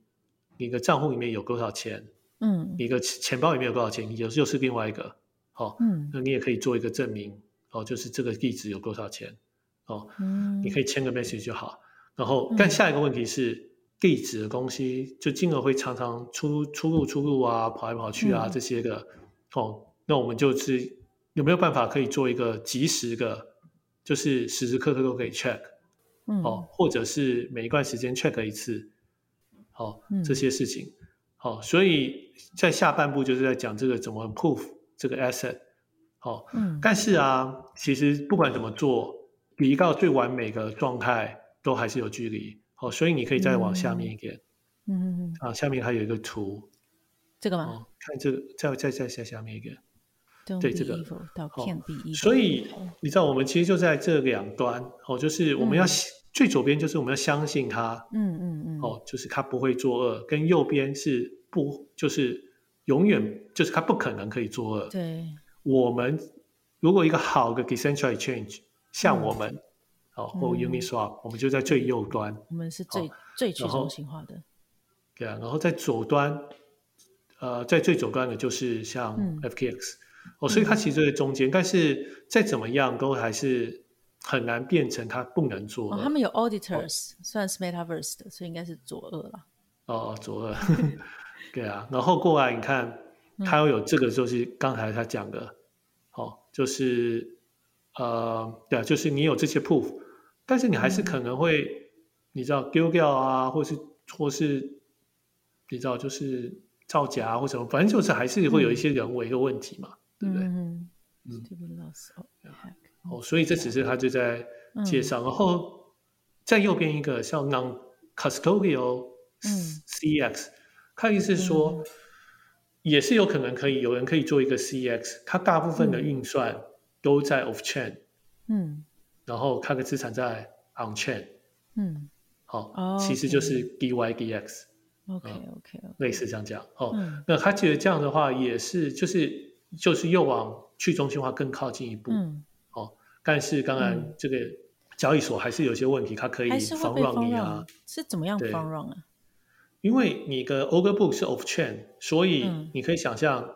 Speaker 2: 你的账户里面有多少钱，
Speaker 1: 嗯，
Speaker 2: 你的钱包里面有多少钱，有又是另外一个哦。
Speaker 1: 嗯，
Speaker 2: 那你也可以做一个证明哦，就是这个地址有多少钱哦。
Speaker 1: 嗯，
Speaker 2: 你可以签个 message 就好。然后，但下一个问题是、嗯、地址的东西，就金额会常常出出入出入啊，跑来跑去啊、嗯、这些个。哦，那我们就是有没有办法可以做一个及时的，就是时时刻刻都可以 check，
Speaker 1: 嗯，
Speaker 2: 哦，或者是每一段时间 check 一次，好、
Speaker 1: 这
Speaker 2: 些事情，好、哦，所以在下半部就是在讲这个怎么 proof 这个 asset，好、哦，
Speaker 1: 嗯，
Speaker 2: 但是啊，其实不管怎么做，离到最完美的状态都还是有距离，好、哦，所以你可以再往下面一点，
Speaker 1: 嗯嗯嗯，
Speaker 2: 啊，下面还有一个图。
Speaker 1: 这个吗？
Speaker 2: 哦、看这个，再再再下下面一个，对这个，
Speaker 1: 好、哦，
Speaker 2: 所以你知道，我们其实就在这两端哦，就是我们要、嗯、最左边就是我们要相信他，
Speaker 1: 嗯嗯嗯，
Speaker 2: 哦，就是他不会作恶，跟右边是不，就是永远就是他不可能可以作恶。
Speaker 1: 对，
Speaker 2: 我们如果一个好的 decentralized exchange 像我们，哦，或 Uniswap，、嗯、我们就在最右端，
Speaker 1: 我们是最、哦、最去中心化的，
Speaker 2: 对啊，然后在左端。呃，在最左端的就是像 Fkx，、嗯、哦，所以它其实就在中间，嗯、但是再怎么样都还是很难变成他不能做。
Speaker 1: 哦，他们有 auditors，、哦、算是 Metaverse 的，所以应该是左恶了。
Speaker 2: 哦，左恶，对啊。然后过来你看，他又有这个，就是刚才他讲的，嗯、哦，就是呃，对啊，就是你有这些 proof，但是你还是可能会，嗯、你知道丢掉啊，或是或是你知道就是。造假啊或什么，反正就是还是会有一些人为的问题嘛，对不对？嗯嗯。哦，所以这只是他就在介绍，然后在右边一个像 non-custodial CX，他意思是说也是有可能可以有人可以做一个 CX，他大部分的运算都在 off chain，
Speaker 1: 嗯，
Speaker 2: 然后他的资产在 on chain，
Speaker 1: 嗯，
Speaker 2: 好，其实就是 DYDX。
Speaker 1: OK OK，, okay.
Speaker 2: 类似这样讲。哦。
Speaker 1: 嗯、
Speaker 2: 那他觉得这样的话也是，就是就是又往去中心化更靠近一步。
Speaker 1: 嗯、
Speaker 2: 哦，但是当然这个交易所还是有些问题，它可以防让你啊。
Speaker 1: 是怎么样防让啊？
Speaker 2: 因为你的 Order Book 是 Off Chain，所以你可以想象，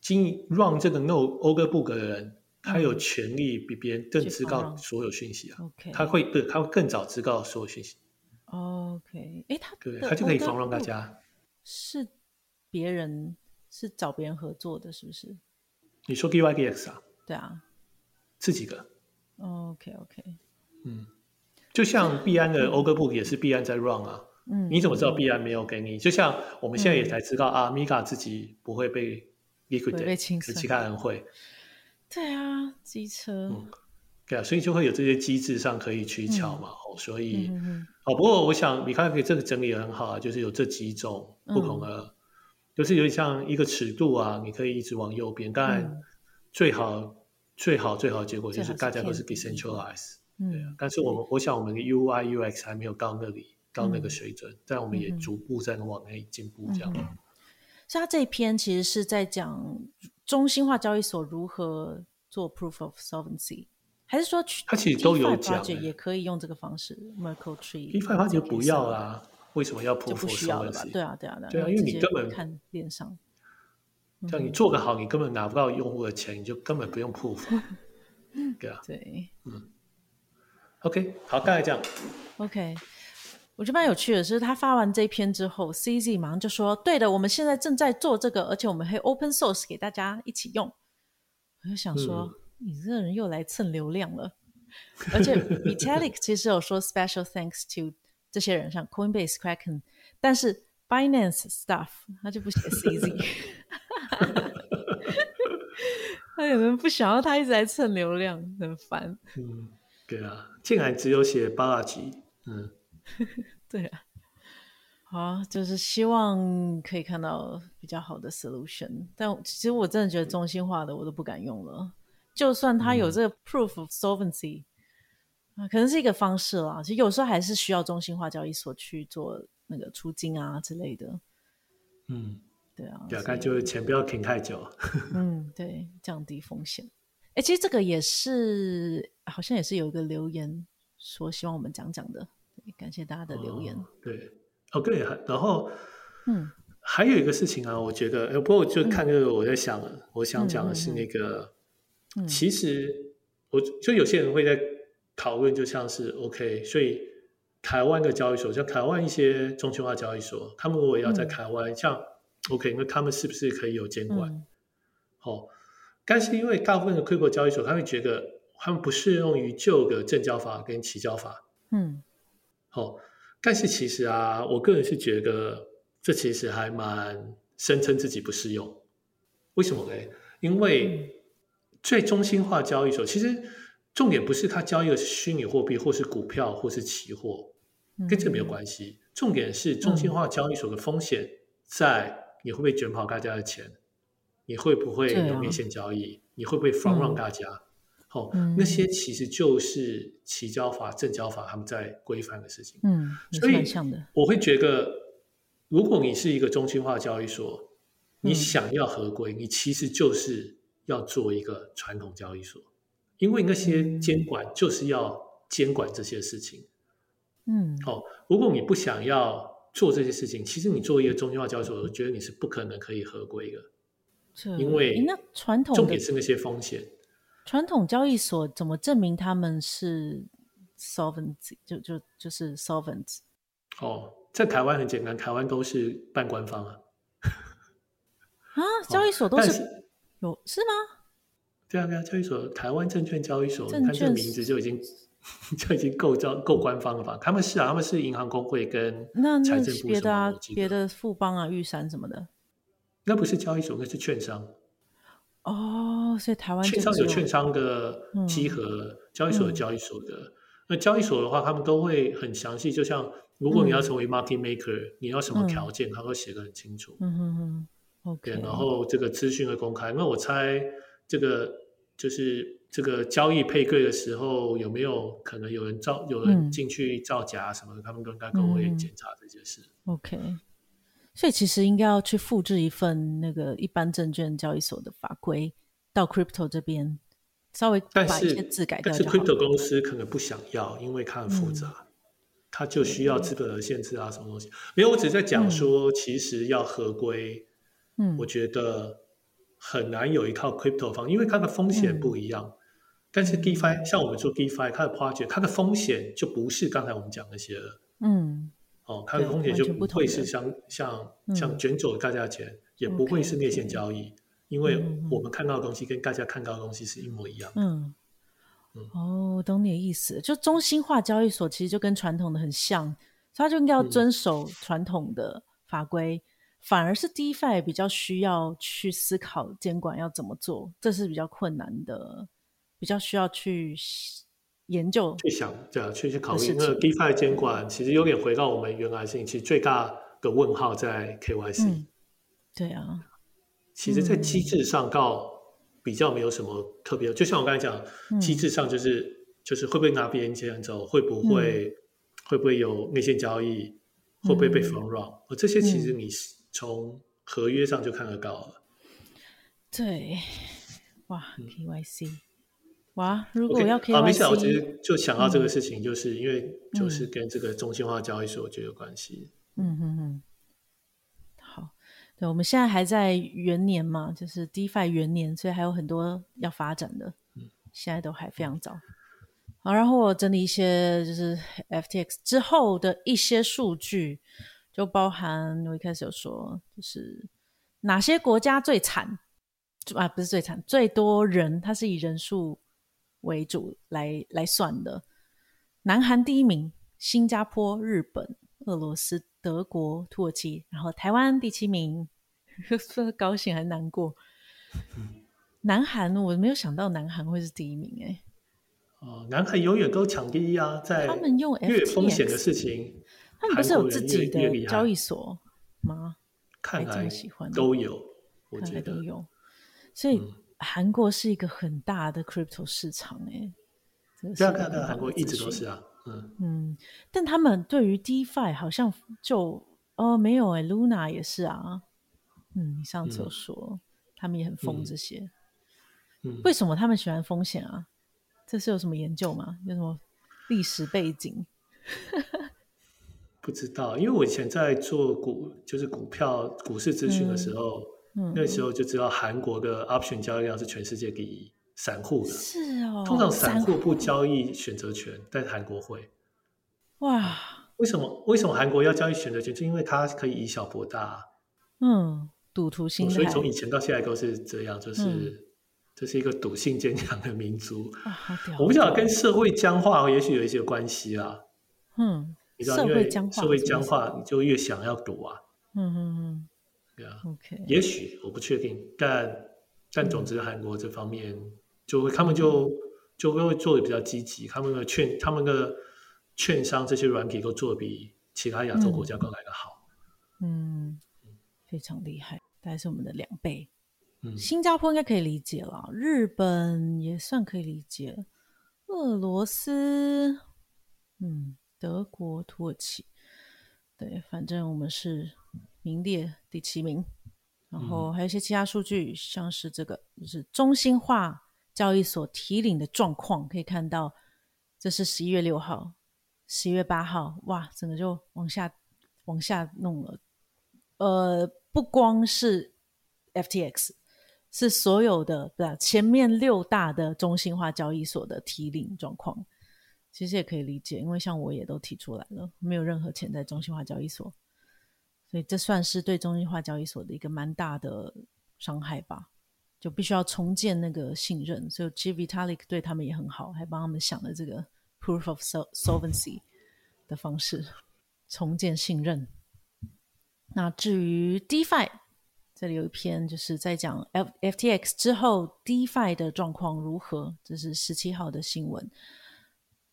Speaker 2: 经 run 这个 Node Order Book 的人，他有权利比别人更知道所有讯息啊。
Speaker 1: OK，
Speaker 2: 他会对，他会更早知道所有讯息。
Speaker 1: OK，哎，他
Speaker 2: 对他就可以防让大家。
Speaker 1: 是别人是找别人合作的，是不是？
Speaker 2: 你说 DYDX 啊？
Speaker 1: 对啊，
Speaker 2: 自己的。
Speaker 1: OK OK，
Speaker 2: 嗯，就像币安的 Order Book 也是币安在 run 啊。
Speaker 1: 嗯，
Speaker 2: 你怎么知道币安没有给你？就像我们现在也才知道啊，Mega 自己不会被 liquidate，其他人会。
Speaker 1: 对啊，机车。
Speaker 2: 嗯对啊，所以就会有这些机制上可以取巧嘛，哦，所以，
Speaker 1: 嗯嗯
Speaker 2: 哦，不过我想你看给这个整理也很好啊，就是有这几种不同的，嗯、就是有点像一个尺度啊，你可以一直往右边，当然最好、嗯、最好最好的结果就是大家都是 decentralize，对啊，但是我们我想我们的 UI UX 还没有到那里到那个水准，嗯、但我们也逐步在往那里进步
Speaker 1: 这样。所以他这一篇其实是在讲中心化交易所如何做 proof of solvency。还是说，他其实都有讲，也可以用这个方式。Merkle Tree
Speaker 2: DeFi 它就不要啦，为什么要 Proof of Solvency？
Speaker 1: 对啊，对啊，对啊。
Speaker 2: 对啊，因为你根本
Speaker 1: 看链上，
Speaker 2: 像你做个好，你根本拿不到用户的钱，你就根本不用 Proof。对啊，
Speaker 1: 对，
Speaker 2: 嗯。OK，好，大概这样。
Speaker 1: OK，我觉得蛮有趣的是，他发完这一篇之后，CZ 马上就说：“对的，我们现在正在做这个，而且我们会 open source 给大家一起用。”我就想说，嗯、你这个人又来蹭流量了。而且 Vitalik 其实有说 special thanks to 这些人，像 Coinbase、Kraken，但是 Binance Staff 他就不写 CZ。他有人不想要他一直在蹭流量，很烦。
Speaker 2: 嗯，对啊，竟然只有写 Balaji。嗯。
Speaker 1: 对啊，好，就是希望可以看到比较好的 solution。但其实我真的觉得中心化的我都不敢用了。就算它有这个 proof of solvency，啊、嗯，可能是一个方式啦。其实有时候还是需要中心化交易所去做那个出金啊之类的。
Speaker 2: 嗯，
Speaker 1: 对啊，
Speaker 2: 大概就是钱不要停太久。
Speaker 1: 嗯，对，降低风险。哎，其实这个也是，好像也是有一个留言说希望我们讲讲的。感谢大家的留言。
Speaker 2: 哦、对，哦对，然后，
Speaker 1: 嗯，
Speaker 2: 还有一个事情啊，我觉得，不过我就看这个，我在想，嗯、我想讲的是那个，
Speaker 1: 嗯、
Speaker 2: 其实我就有些人会在讨论，就像是 OK，所以台湾的交易所，像台湾一些中心化交易所，他们如果要在台湾，嗯、像 OK，那他们是不是可以有监管？
Speaker 1: 嗯、
Speaker 2: 哦，但是因为大部分的 Crypto 交易所，他会觉得他们不适用于旧的证交法跟期交法，
Speaker 1: 嗯。
Speaker 2: 哦，但是其实啊，我个人是觉得这其实还蛮声称自己不适用。为什么呢？因为最中心化交易所其实重点不是他交易的是虚拟货币，或是股票，或是期货，跟这没有关系。重点是中心化交易所的风险在你会不会卷跑大家的钱，你会不会有面线交易，你会不会 front run 大家。好，嗯、那些其实就是期交法、证交法他们在规范的事情。
Speaker 1: 嗯，
Speaker 2: 所以我会觉得，如果你是一个中心化交易所，你想要合规，嗯、你其实就是要做一个传统交易所，因为那些监管就是要监管这些事情。
Speaker 1: 嗯，
Speaker 2: 哦，如果你不想要做这些事情，其实你做一个中心化交易所，我觉得你是不可能可以合规的。因为
Speaker 1: 那传统
Speaker 2: 重点是那些风险。
Speaker 1: 传统交易所怎么证明他们是 solvent？就就就是 solvent？
Speaker 2: 哦，在台湾很简单，台湾都是半官方啊。
Speaker 1: 啊，交易所都是，
Speaker 2: 是
Speaker 1: 有是吗？
Speaker 2: 对啊，对啊，交易所台湾证券交易所，你看这个名字就已经 就已经够交够官方了吧？他们是啊，他们是银行公会跟财政部
Speaker 1: 别的啊，别的富邦啊、玉山什么的，
Speaker 2: 那不是交易所，那是券商。
Speaker 1: 哦，所以台湾
Speaker 2: 券商有券商的集合，嗯、交易所有交易所的。嗯、那交易所的话，他们都会很详细。就像如果你要成为 market maker，、嗯、你要什么条件，他会写得很清楚。
Speaker 1: 嗯嗯嗯，OK。
Speaker 2: 然后这个资讯会公开。那我猜这个就是这个交易配对的时候，有没有可能有人造有人进去造假什么的？嗯、他们应该都会检查这件事。
Speaker 1: OK。所以其实应该要去复制一份那个一般证券交易所的法规到 crypto 这边，稍微把一些字改掉。
Speaker 2: 但是 crypto 公司可能不想要，因为它很复杂，嗯、它就需要资本额限制啊，什么东西。没有，我只是在讲说，其实要合规，嗯，我觉得很难有一套 crypto 方，因为它的风险不一样。嗯、但是 DeFi 像我们做 DeFi，它的 project，它的风险就不是刚才我们讲那些了，
Speaker 1: 嗯。
Speaker 2: 哦，它的风险就不会是像像像卷走大家的钱，也不会是内线交易，因为我们看到的东西跟大家看到的东西是一模一样的。
Speaker 1: 嗯，哦，懂你的意思，就中心化交易所其实就跟传统的很像，所以它就应该要遵守传统的法规，反而是 DeFi 比较需要去思考监管要怎么做，这是比较困难的，比较需要去。研究
Speaker 2: 去想，对啊，去去考虑。那 DeFi 监管其实有点回到我们原来事情，其实最大的问号在 KYC。
Speaker 1: 嗯、对啊，
Speaker 2: 其实，在机制上告比较没有什么特别。嗯、就像我刚才讲，机制上就是、嗯、就是会不会拿别人钱走，会不会、嗯、会不会有内线交易，会不会被 front run，而这些其实你从合约上就看得到了。
Speaker 1: 对，哇，KYC。哇！如果要 KYC，
Speaker 2: 啊，没想，我其实就想到这个事情，就是因为就是跟这个中心化交易所就有关系。
Speaker 1: 嗯嗯嗯。好，对，我们现在还在元年嘛，就是 DeFi 元年，所以还有很多要发展的。嗯，现在都还非常早。好，然后我整理一些就是 FTX 之后的一些数据，就包含我一开始有说，就是哪些国家最惨啊？不是最惨，最多人，它是以人数为主来来算的。南韩第一名，新加坡、日本、俄罗斯、德国、土耳其，然后台湾第七名。说高兴还难过？南韩，我没有想到南韩会是第一名哎。
Speaker 2: 哦，南韩永远都抢第一啊，在
Speaker 1: 他们用
Speaker 2: 越风险的事情，
Speaker 1: 他们不是有自己的交易所吗？
Speaker 2: 看来都有，我觉得
Speaker 1: 都有。所以韩国是一个很大的 crypto 市场哎。
Speaker 2: 这样看，韩国一直都是啊，嗯
Speaker 1: 嗯。但他们对于 DeFi 好像就哦没有哎，Luna 也是啊。嗯，你上次有说、嗯、他们也很疯这些，嗯，为什么他们喜欢风险啊？这是有什么研究吗？有什么历史背景？
Speaker 2: 不知道，因为我以前在做股，就是股票、股市资讯的时候，嗯，那时候就知道韩国的 option 交易量是全世界第一，散户的，
Speaker 1: 是哦。
Speaker 2: 通常散户不交易选择权，但韩国会。
Speaker 1: 哇，
Speaker 2: 为什么？为什么韩国要交易选择权？就因为它可以以小博大。
Speaker 1: 嗯。赌徒心态，
Speaker 2: 所以从以前到现在都是这样，就是、嗯、这是一个赌性坚强的民族。
Speaker 1: 啊、
Speaker 2: 我不晓得跟社会僵化也许有一些关系啊。
Speaker 1: 嗯，
Speaker 2: 你知道，因为社会僵化，你就越想要赌啊。
Speaker 1: 嗯嗯嗯，
Speaker 2: 对啊。
Speaker 1: OK，
Speaker 2: 也许我不确定，但但总之韩国这方面就会，他们就就会做的比较积极，他们的券，他们的券商这些软体都做的比其他亚洲国家更来得好。
Speaker 1: 嗯。嗯，非常厉害。大概是我们的两倍。
Speaker 2: 嗯，
Speaker 1: 新加坡应该可以理解了，日本也算可以理解，俄罗斯，嗯，德国、土耳其，对，反正我们是名列第七名。然后还有一些其他数据，像是这个，就是中心化交易所提领的状况，可以看到，这是十一月六号、十一月八号，哇，整个就往下往下弄了，呃。不光是 FTX，是所有的对吧？前面六大的中心化交易所的提领状况，其实也可以理解，因为像我也都提出来了，没有任何潜在中心化交易所，所以这算是对中心化交易所的一个蛮大的伤害吧，就必须要重建那个信任。所以其 Vitalik 对他们也很好，还帮他们想了这个 Proof of Solvency 的方式，重建信任。那至于 DeFi，这里有一篇就是在讲 F FTX 之后 DeFi 的状况如何，这是十七号的新闻。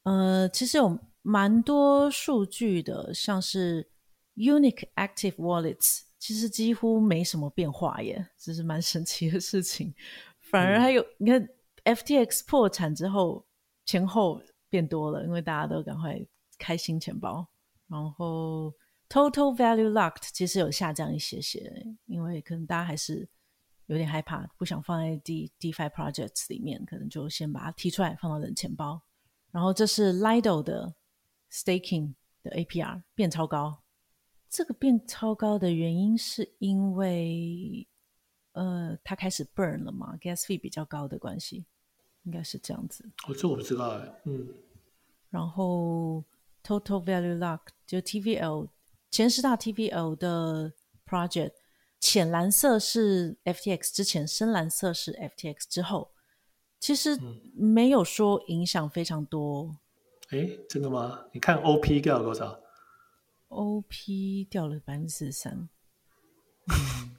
Speaker 1: 呃，其实有蛮多数据的，像是 Unique Active Wallets，其实几乎没什么变化耶，这是蛮神奇的事情。反而还有，嗯、你看 FTX 破产之后前后变多了，因为大家都赶快开新钱包，然后。Total value locked 其实有下降一些些，因为可能大家还是有点害怕，不想放在 D DeFi projects 里面，可能就先把它提出来放到冷钱包。然后这是 Lido 的 staking 的 APR 变超高，这个变超高的原因是因为呃它开始 burn 了嘛，gas fee 比较高的关系，应该是这样子。
Speaker 2: 哦，这我不知道哎，嗯。
Speaker 1: 然后 Total value locked 就 TVL。前十大 TVL 的 project，浅蓝色是 FTX 之前，深蓝色是 FTX 之后，其实没有说影响非常多。
Speaker 2: 哎、嗯，真的吗？你看 OP 掉了多少
Speaker 1: ？OP 掉了百分之四十三。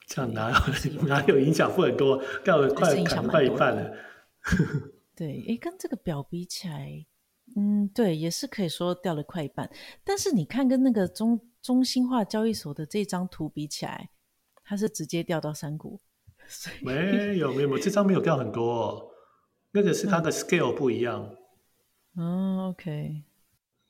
Speaker 2: 这样哪有 哪有影响？不很多，掉了快砍快一半了。
Speaker 1: 对，哎，跟这个表比起来，嗯，对，也是可以说掉了快一半。但是你看，跟那个中中心化交易所的这张图比起来，它是直接掉到三股。
Speaker 2: 没有没有，这张没有掉很多，哦，那个是它的 scale 不一样。
Speaker 1: 嗯，OK。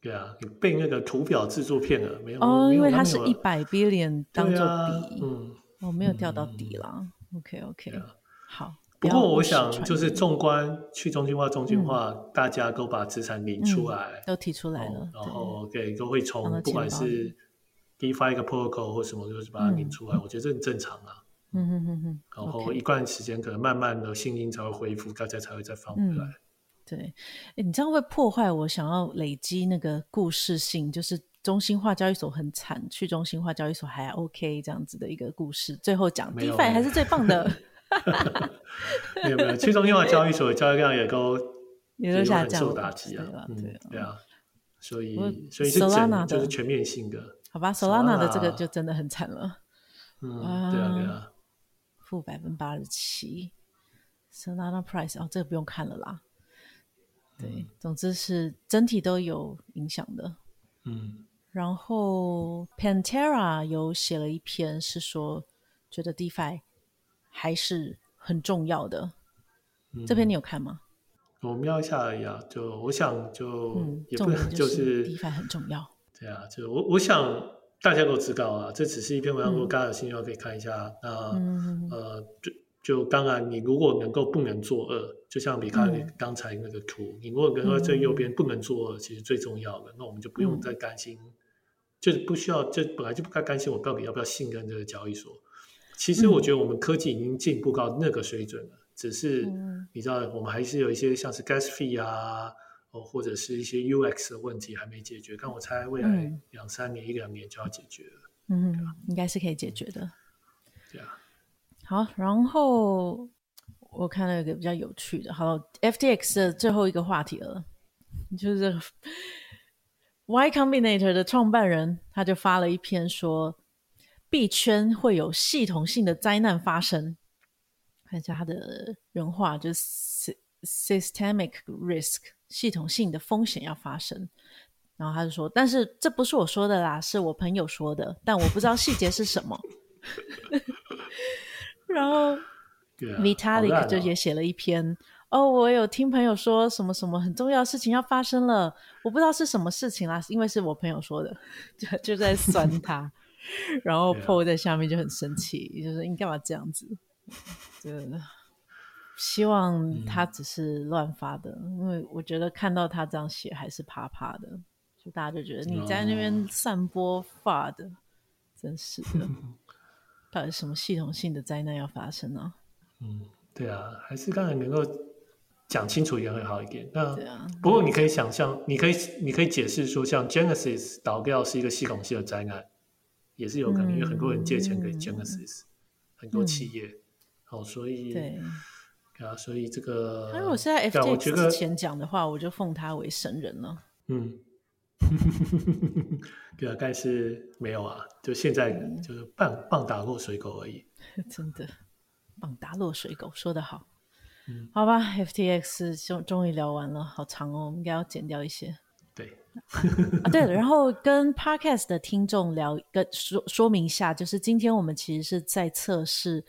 Speaker 2: 对啊，你被那个图表制作骗了，没有
Speaker 1: 哦，
Speaker 2: 有
Speaker 1: 因为它是一百 billion 当做底，
Speaker 2: 嗯，
Speaker 1: 我、哦、没有掉到底了。嗯、OK OK，、啊、好。
Speaker 2: 不过我想，就是纵观去中心化、中心化，嗯、大家都把资产领出来，
Speaker 1: 嗯、都提出来了，
Speaker 2: 哦、然后对，都会从不管是。DeFi 一个 protocol 或什么，就是把它领出来，嗯、我觉得这很正常啊。
Speaker 1: 嗯嗯嗯嗯。
Speaker 2: 然后一段时间，可能慢慢的信心才会恢复，大家才会再放回来。
Speaker 1: 嗯、对，哎你这样会破坏我想要累积那个故事性，就是中心化交易所很惨，去中心化交易所还 OK 这样子的一个故事，最后讲 DeFi 还是最棒的。
Speaker 2: 没有没有，去中心化交易所的交易量 也都
Speaker 1: 也都下降，
Speaker 2: 受打击啊，对对啊，所以所以是整就是全面性的，
Speaker 1: 好吧，Solana 的这个就真的很惨了，
Speaker 2: 嗯，对啊对啊，
Speaker 1: 负百分之八十七，Solana Price 哦，这个不用看了啦。对，总之是整体都有影响的。
Speaker 2: 嗯，
Speaker 1: 然后 Pantera 有写了一篇，是说觉得 DeFi 还是很重要的。嗯、这篇你有看吗？
Speaker 2: 我瞄一下而已啊，就我想就、
Speaker 1: 嗯、
Speaker 2: 也不能就是
Speaker 1: DeFi 很重要。
Speaker 2: 对啊，就我我想大家都知道啊，这只是一篇文章，如果大家有兴趣的话可以看一下。那、嗯、呃就。就当然，你如果能够不能作恶，就像米卡刚才那个图，嗯、你如果能够在右边不能作恶，其实最重要的，那我们就不用再担心，嗯、就是不需要，就本来就不该担心我到底要不要信任这个交易所。其实我觉得我们科技已经进步到那个水准了，只是你知道，我们还是有一些像是 gas fee 啊，哦，或者是一些 UX 的问题还没解决，但我猜未来两三年、嗯、一两年就要解决了。
Speaker 1: 嗯，应该是可以解决的。
Speaker 2: 对啊。
Speaker 1: 好，然后我看了一个比较有趣的，好，FTX 的最后一个话题了，就是 Y Combinator 的创办人，他就发了一篇说，币圈会有系统性的灾难发生，看一下他的原话，就是 systemic risk 系统性的风险要发生，然后他就说，但是这不是我说的啦，是我朋友说的，但我不知道细节是什么。然后、啊、Vitalik 就也写了一篇哦，哦，我有听朋友说什么什么很重要的事情要发生了，我不知道是什么事情啦，因为是我朋友说的，就就在酸他，然后 Paul 在下面就很生气，就是你干嘛这样子？对，希望他只是乱发的，嗯、因为我觉得看到他这样写还是怕怕的，就大家就觉得你在那边散播发的，哦、真是的。到底什么系统性的灾难要发生呢？
Speaker 2: 嗯，对啊，还是刚才能够讲清楚也会好一点。那不过你可以想象，你可以你可以解释说，像 Genesis 倒掉是一个系统性的灾难，也是有可能，因为很多人借钱给 Genesis，很多企业，好，所以对啊，所以这个
Speaker 1: 他如果是在 FTX 之前讲的话，我就奉他为神人了。
Speaker 2: 嗯。对啊，但是没有啊，就现在就是棒棒打落水狗而已。
Speaker 1: 真的，棒打落水狗，说得好。
Speaker 2: 嗯，
Speaker 1: 好吧，FTX 终终于聊完了，好长哦，应该要剪掉一些。
Speaker 2: 对，
Speaker 1: 啊，对了，然后跟 Podcast 的听众聊，跟说说明一下，就是今天我们其实是在测试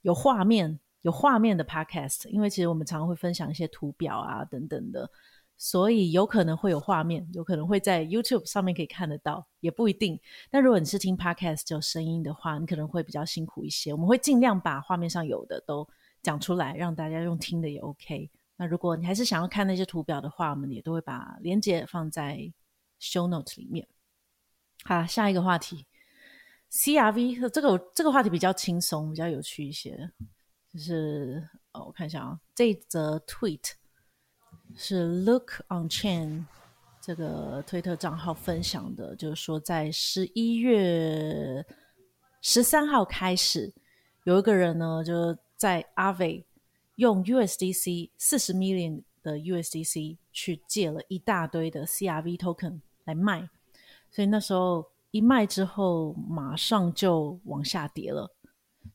Speaker 1: 有画面、有画面的 Podcast，因为其实我们常常会分享一些图表啊等等的。所以有可能会有画面，有可能会在 YouTube 上面可以看得到，也不一定。但如果你是听 Podcast 就声音的话，你可能会比较辛苦一些。我们会尽量把画面上有的都讲出来，让大家用听的也 OK。那如果你还是想要看那些图表的话，我们也都会把连接放在 Show Note 里面。好，下一个话题，CRV 这个这个话题比较轻松，比较有趣一些。就是哦，我看一下啊，这则 Tweet。是 Look on Chain 这个推特账号分享的，就是说在十一月十三号开始，有一个人呢，就在阿伟用 USDC 四十 million 的 USDC 去借了一大堆的 CRV token 来卖，所以那时候一卖之后，马上就往下跌了。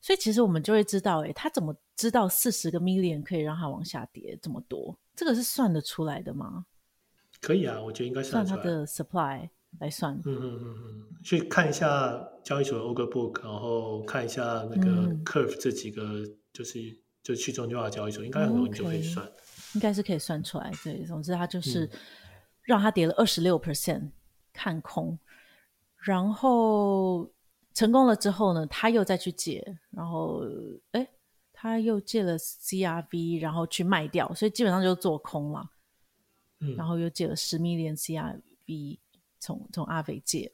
Speaker 1: 所以其实我们就会知道，诶，他怎么知道四十个 million 可以让它往下跌这么多？这个是算得出来的吗？
Speaker 2: 可以啊，我觉得应该算
Speaker 1: 算它的 supply 来算。
Speaker 2: 嗯嗯嗯嗯，去看一下交易所的 order book，然后看一下那个 curve 这几个，就是、嗯、就去中心化交易所，应该很容易就可以算。
Speaker 1: 应该是可以算出来。对，总之它就是让它跌了二十六 percent 看空，然后成功了之后呢，他又再去借，然后哎。他又借了 CRV，然后去卖掉，所以基本上就做空了。嗯，然后又借了十 million CRV，从从阿伟借，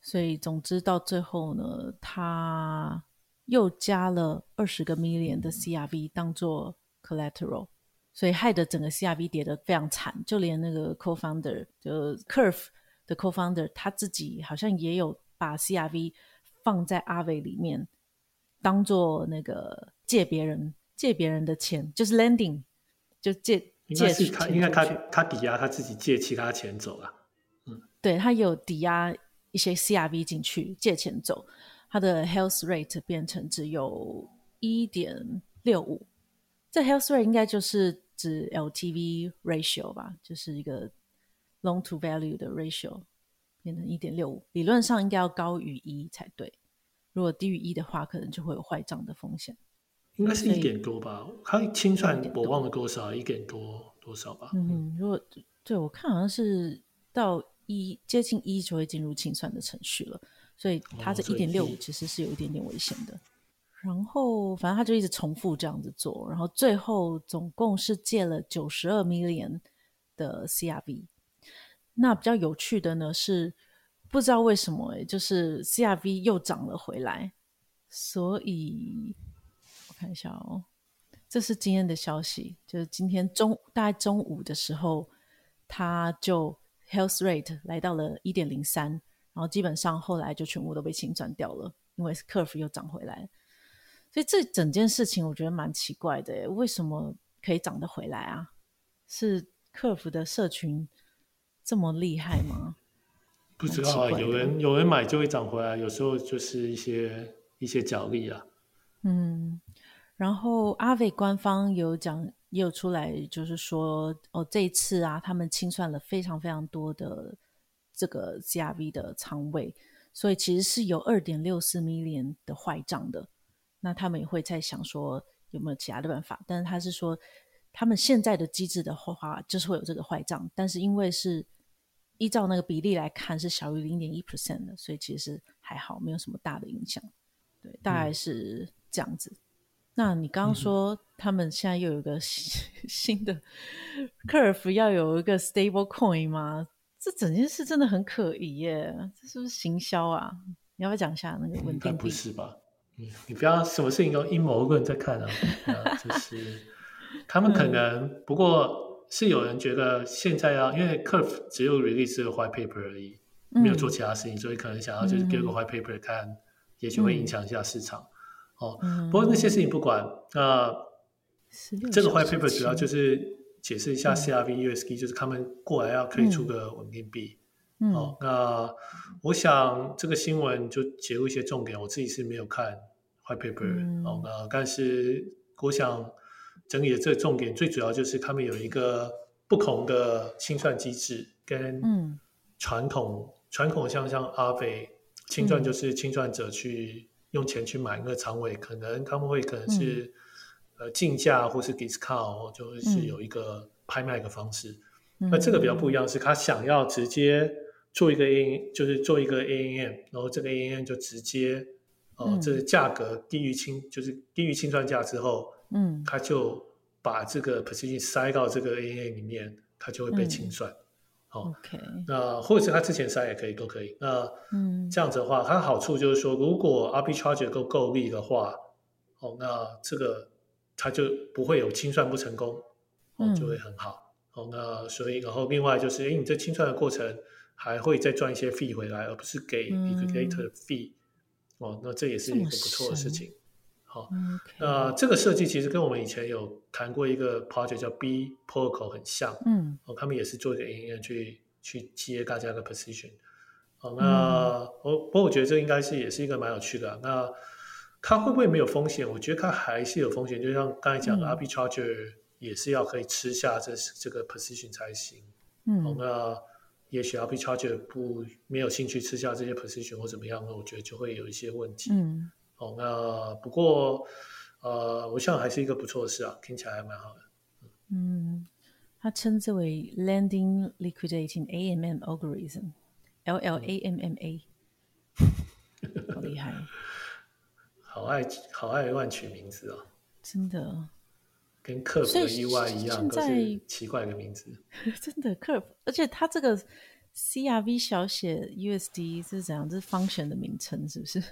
Speaker 1: 所以总之到最后呢，他又加了二十个 million 的 CRV 当做 collateral，所以害得整个 CRV 跌得非常惨，就连那个 co-founder 就 Curve 的 co-founder 他自己好像也有把 CRV 放在 Aave 里面，当做那个借别人借别人的钱，就是 lending 就借借
Speaker 2: 是他应该他他抵押他自己借其他钱走了，
Speaker 1: 嗯，对他有抵押一些 CRV 进去借钱走，他的 health rate 变成只有一点六五，这 health rate 应该就是。指 LTV ratio 吧，就是一个 loan to value 的 ratio 变成一点六五，理论上应该要高于一才对。如果低于一的话，可能就会有坏账的风险。
Speaker 2: 应该是一点多吧？他清算我忘了多少，一点多多少吧？
Speaker 1: 嗯，如果对我看好像是到一接近一就会进入清算的程序了，所以它这一点六五其实是有一点点危险的。然后，反正他就一直重复这样子做，然后最后总共是借了九十二 million 的 CRV。那比较有趣的呢是，不知道为什么，就是 CRV 又涨了回来。所以我看一下哦，这是今天的消息，就是今天中大概中午的时候，他就 health rate 来到了一点零三，然后基本上后来就全部都被清算掉了，因为 curve 又涨回来。所以这整件事情我觉得蛮奇怪的，为什么可以涨得回来啊？是客服的社群这么厉害吗？
Speaker 2: 不知道啊，有人有人买就会涨回来，有时候就是一些一些奖励啊。
Speaker 1: 嗯，然后 Aave 官方有讲，也有出来，就是说哦，这一次啊，他们清算了非常非常多的这个 CRV 的仓位，所以其实是有二点六四 million 的坏账的。那他们也会在想说有没有其他的办法，但是他是说他们现在的机制的话，就是会有这个坏账，但是因为是依照那个比例来看是小于零点一 percent 的，所以其实还好，没有什么大的影响。对，大概是这样子。嗯、那你刚刚说他们现在又有一个新 的 curve 要有一个 stable coin 吗？这整件事真的很可疑耶，这是不是行销啊？你要不要讲一下那个稳定币？
Speaker 2: 不是吧？嗯，你不要什么事情都阴谋论在看啊，啊，就是 他们可能不过是有人觉得现在要，因为 Curve 只有 release 这个 white paper 而已，没有做其他事情，所以可能想要就是给个 white paper 看，也许会影响一下市场。哦，不过那些事情不管，那这个 white paper 主要就是解释一下 CRV USD，就是他们过来要推出个稳定币。哦，那我想这个新闻就截录一些重点，我自己是没有看 white paper，嗯。哦，那但是我想整理的这个重点，最主要就是他们有一个不同的清算机制，跟传统传统像像 Aave 清算就是清算者去用钱去买那个仓位，可能他们会可能是呃竞价或是 discount，就是有一个拍卖的方式。那这个比较不一样，是他想要直接。做一个 A，就是做一个 A N M，然后这个 A N M 就直接，哦、呃，这个价格低于清，就是低于清算价之后，嗯，他就把这个 position 塞到这个 AAM 里面，它就会被清算。哦 okay. 呃、或者是他之前塞也可以，都可以。那嗯，这样子的话，它的好处就是说，如果 arbitrage 够够力的话，哦，那这个它就不会有清算不成功，哦，就会很好。嗯、哦，那所以然后另外就是，哎，你这清算的过程。还会再赚一些 fee 回来，而不是给 aggregator 的 fee，嗯。哦，那这也是一个不错的事情。好，那、这个设计其实跟我们以前有谈过一个 project 叫 B Protocol 很像。嗯，哦，他们也是做一个 AAM 去去接大家的 position。好，那我、嗯、不过我觉得这应该是也是一个蛮有趣的、啊。那它会不会没有风险？我觉得它还是有风险，就像刚才讲的，arbitrager 也是要可以吃下这这个 position 才行。嗯，好，那。也许 arbitrager 不没有兴趣吃下这些 position 或怎么样呢？我觉得就会有一些问题。嗯，哦，那不过呃，我想还是一个不错的事啊，听起来还蛮好的。
Speaker 1: 嗯，它称之为 landing Liquidating AMM Algorithm，LLAMMA，好厉害，
Speaker 2: 好爱好爱乱取名字啊，
Speaker 1: 真的。
Speaker 2: 跟 Curve 的意外一样，都是奇怪的名字。
Speaker 1: 真的 Curve，而且它这个 CRV 小写 USD 是怎样？这是 function 的名称是不是？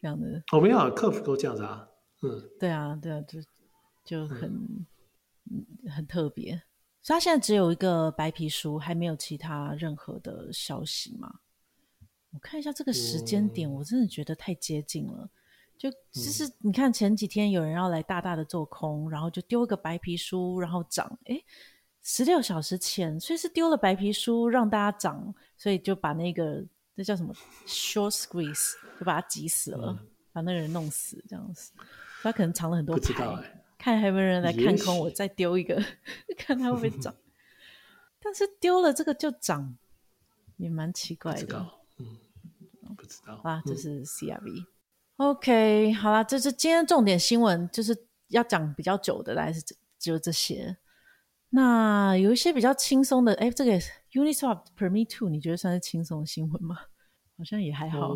Speaker 1: 这样的？
Speaker 2: 我没有，Curve 都这样子啊。嗯，
Speaker 1: 对啊，对啊，就就很很特别。所以它现在只有一个白皮书，还没有其他任何的消息嘛？我看一下这个时间点，我真的觉得太接近了。嗯、就其实你看前几天有人要来大大的做空，然后就丢一个白皮书，然后涨。哎，十六小时前，所以是丢了白皮书让大家涨，所以就把那个那叫什么 short squeeze 就把他挤死了，嗯、把那个人弄死这样子。他可能藏了很多牌。看还有没有人来看空，我再丢一个，看他会不会涨。但是丢了这个就涨，也蛮奇怪的。
Speaker 2: 嗯，不知道。
Speaker 1: 啊，这是 CRV。OK，好啦，这是今天重点新闻，就是要讲比较久的，大概是只有这些。那有一些比较轻松的，哎，这个 Uniswap Permit Two，你觉得算是轻松的新闻吗？好像也还好。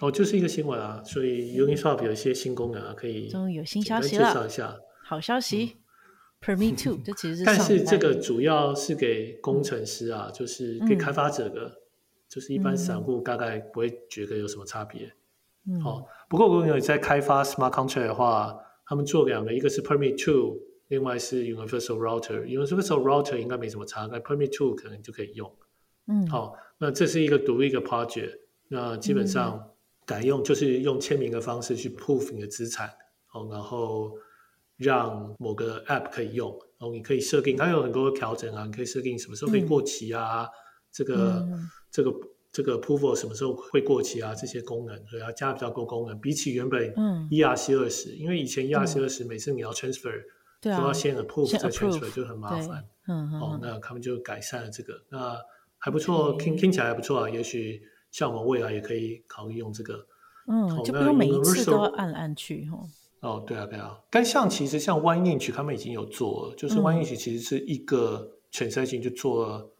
Speaker 2: 哦，就是一个新闻啊，所以 Uniswap 有一些新功能啊，可以
Speaker 1: 终于有新消息了，
Speaker 2: 介绍一下。
Speaker 1: 好消息、嗯、，Permit Two，这其实是。
Speaker 2: 但是这个主要是给工程师啊，嗯、就是给开发者的，嗯、就是一般散户大概不会觉得有什么差别。嗯。哦，不过如果你在开发 Smart Contract 的话，他们做两个，一个是 Permit Two，另外是 Universal Router。Universal Router 应该没什么差，但 Permit Two 可能就可以用。嗯。好、哦，那这是一个独立的 project，那基本上改用就是用签名的方式去 proof 你的资产，哦，然后。让某个 App 可以用，然后你可以设定，它有很多调整啊，你可以设定什么时候可以过期啊，嗯、这个、嗯、这个这个 Approval 什么时候会过期啊，这些功能，所以要加比较多功能。比起原本 ERC 二十，因为以前 ERC 二十每次你要 Transfer、嗯、都要先 Approve 再 Transfer 就很麻烦。嗯嗯。哦，那他们就改善了这个，那还不错，听听起来还不错啊。也许像我们未来也可以考虑用这个。嗯，
Speaker 1: 哦、就不用每一次都要按来按去哈。
Speaker 2: 哦，对啊，对啊，但像其实像 1inch 他们已经有做了，就是 1inch 其实是一个 transaction 就做了，嗯、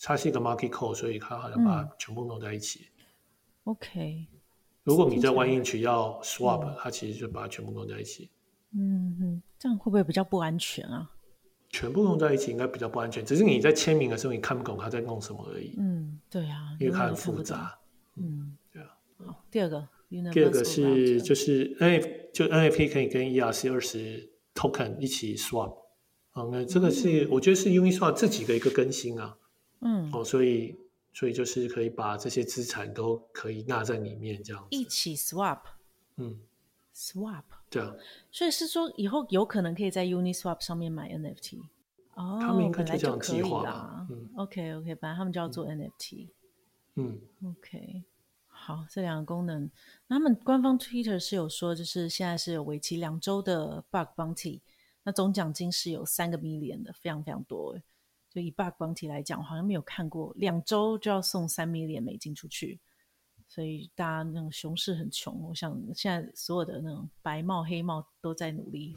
Speaker 2: 它是一个 market code，所以它好像把它全部弄在一起。
Speaker 1: 嗯、OK，
Speaker 2: 如果你在 1inch 要 swap，、嗯、它其实就把它全部弄在一起。
Speaker 1: 嗯哼，这样会不会比较不安全啊？
Speaker 2: 全部弄在一起应该比较不安全，只是你在签名的时候你看不懂他在弄什么而已。
Speaker 1: 嗯，对啊，
Speaker 2: 因为它很复杂。
Speaker 1: 嗯，对啊。哦，第二个。
Speaker 2: 第二个是就是 N F 就 N F T 可以跟 E R C 二十 token 一起 swap，好，那这个是、嗯、我觉得是 Uniswap 这几个一个更新啊，嗯，哦，所以所以就是可以把这些资产都可以纳在里面这样子。
Speaker 1: 一起 swap，
Speaker 2: 嗯
Speaker 1: ，swap，
Speaker 2: 对啊，
Speaker 1: 所以是说以后有可能可以在 Uniswap 上面买 N F T，哦，
Speaker 2: 他们应该就这样计划啦，
Speaker 1: 嗯，OK OK，反正他们就要做 N F T，
Speaker 2: 嗯
Speaker 1: ，OK。好，这两个功能，那他们官方 Twitter 是有说，就是现在是有为期两周的 Bug Bounty，那总奖金是有三个 million 的，非常非常多。就以 Bug Bounty 来讲，好像没有看过两周就要送三 million 美金出去，所以大家那种熊市很穷。我想现在所有的那种白帽黑帽都在努力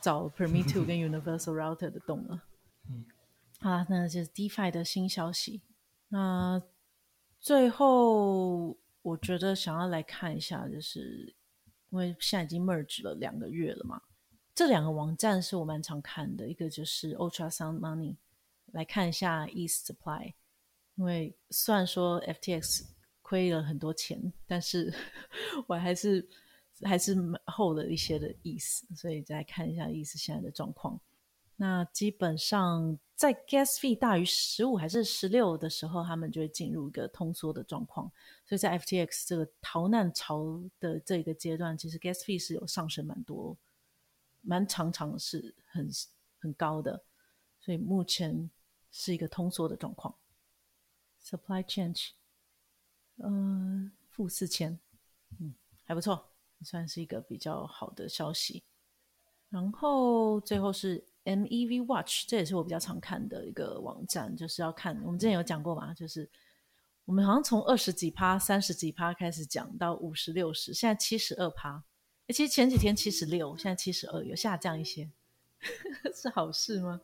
Speaker 1: 找 Permit Two 跟 Universal Router 的洞了。嗯，好，那就是 DeFi 的新消息。那最后。我觉得想要来看一下，就是因为现在已经 merge 了两个月了嘛，这两个网站是我蛮常看的，一个就是 Ultrasound Money，来看一下 East supply。因为虽然说 FTX 亏了很多钱，但是 我还是还是厚了一些的意思所以再看一下意思现在的状况。那基本上。在 gas fee 大于十五还是十六的时候，他们就会进入一个通缩的状况。所以在 FTX 这个逃难潮的这个阶段，其实 gas fee 是有上升蛮多，蛮常常是很很高的。所以目前是一个通缩的状况。Supply change，嗯、呃，负四千，嗯，还不错，算是一个比较好的消息。然后最后是。MEV Watch，这也是我比较常看的一个网站，就是要看我们之前有讲过嘛，就是我们好像从二十几趴、三十几趴开始讲到五十六十，现在七十二趴。诶，其实前几天七十六，现在七十二，有下降一些，是好事吗？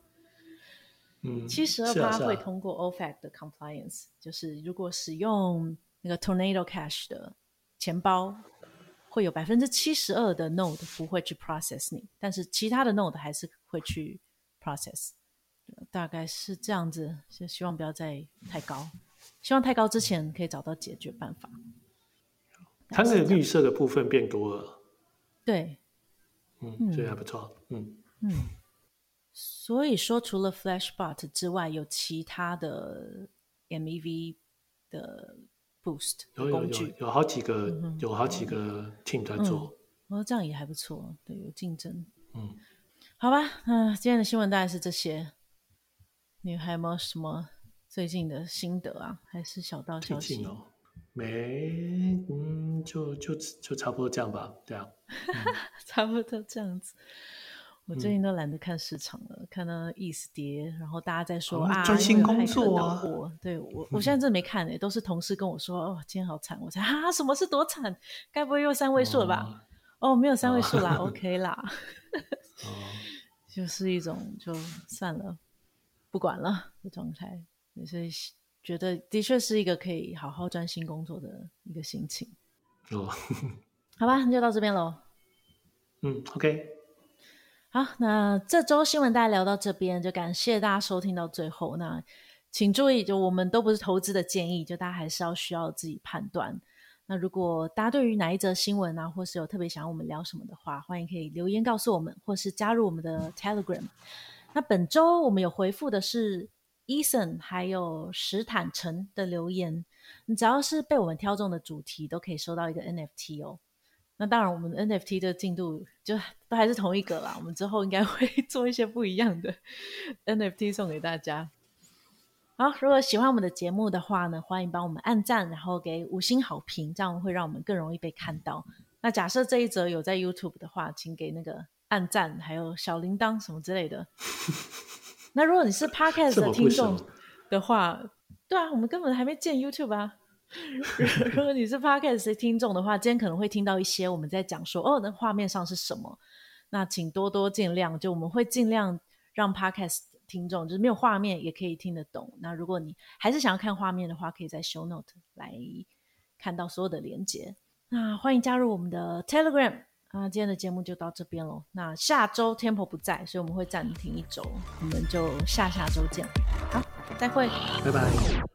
Speaker 2: 嗯，
Speaker 1: 七十二趴会通过 OFAC 的 compliance，就是如果使用那个 Tornado Cash 的钱包。会有百分之七十二的 node 不会去 process 你，但是其他的 node 还是会去 process，大概是这样子。就希望不要再太高，希望太高之前可以找到解决办法。
Speaker 2: 它那个绿色的部分变多了，
Speaker 1: 对，
Speaker 2: 嗯，所以还不错，嗯
Speaker 1: 嗯。所以说，除了 Flashbot 之外，有其他的 MEV 的 Boost
Speaker 2: 有有有，有好几个，嗯、有好几个 team 在做。
Speaker 1: 哦、嗯，这样也还不错，对，有竞争。
Speaker 2: 嗯，
Speaker 1: 好吧，嗯、呃，今天的新闻大概是这些。你还有没有什么最近的心得啊？还是小道消息？
Speaker 2: 最近哦，没，嗯，就就就差不多这样吧，对啊，嗯、
Speaker 1: 差不多这样子。我最近都懒得看市场了，嗯、看到意思跌，然后大家在说、哦、啊，
Speaker 2: 专心工作啊。
Speaker 1: 对我，我现在真的没看诶，都是同事跟我说，哦，今天好惨，我才啊，什么是多惨？该不会又三位数了吧？哦，哦没有三位数啦、哦、，OK 啦。哦、就是一种就算了，不管了的状态，所以觉得的确是一个可以好好专心工作的一个心情。
Speaker 2: 哦，
Speaker 1: 好吧，那就到这边喽。
Speaker 2: 嗯，OK。
Speaker 1: 好，那这周新闻大家聊到这边，就感谢大家收听到最后。那请注意，就我们都不是投资的建议，就大家还是要需要自己判断。那如果大家对于哪一则新闻啊，或是有特别想要我们聊什么的话，欢迎可以留言告诉我们，或是加入我们的 Telegram。那本周我们有回复的是 Eason 还有史坦城的留言，你只要是被我们挑中的主题，都可以收到一个 NFT 哦。那当然，我们 NFT 的进度就都还是同一个啦。我们之后应该会 做一些不一样的 NFT 送给大家。好，如果喜欢我们的节目的话呢，欢迎帮我们按赞，然后给五星好评，这样会让我们更容易被看到。那假设这一则有在 YouTube 的话，请给那个按赞，还有小铃铛什么之类的。那如果你是 Podcast 的听众的话，对啊，我们根本还没建 YouTube 啊。如果你是 Podcast 的听众的话，今天可能会听到一些我们在讲说哦，那画面上是什么？那请多多见谅，就我们会尽量让 Podcast 听众就是没有画面也可以听得懂。那如果你还是想要看画面的话，可以在 Show Note 来看到所有的连接。那欢迎加入我们的 Telegram 啊！今天的节目就到这边喽。那下周 Temple 不在，所以我们会暂停一周，我们就下下周见。好，再会，
Speaker 2: 拜拜。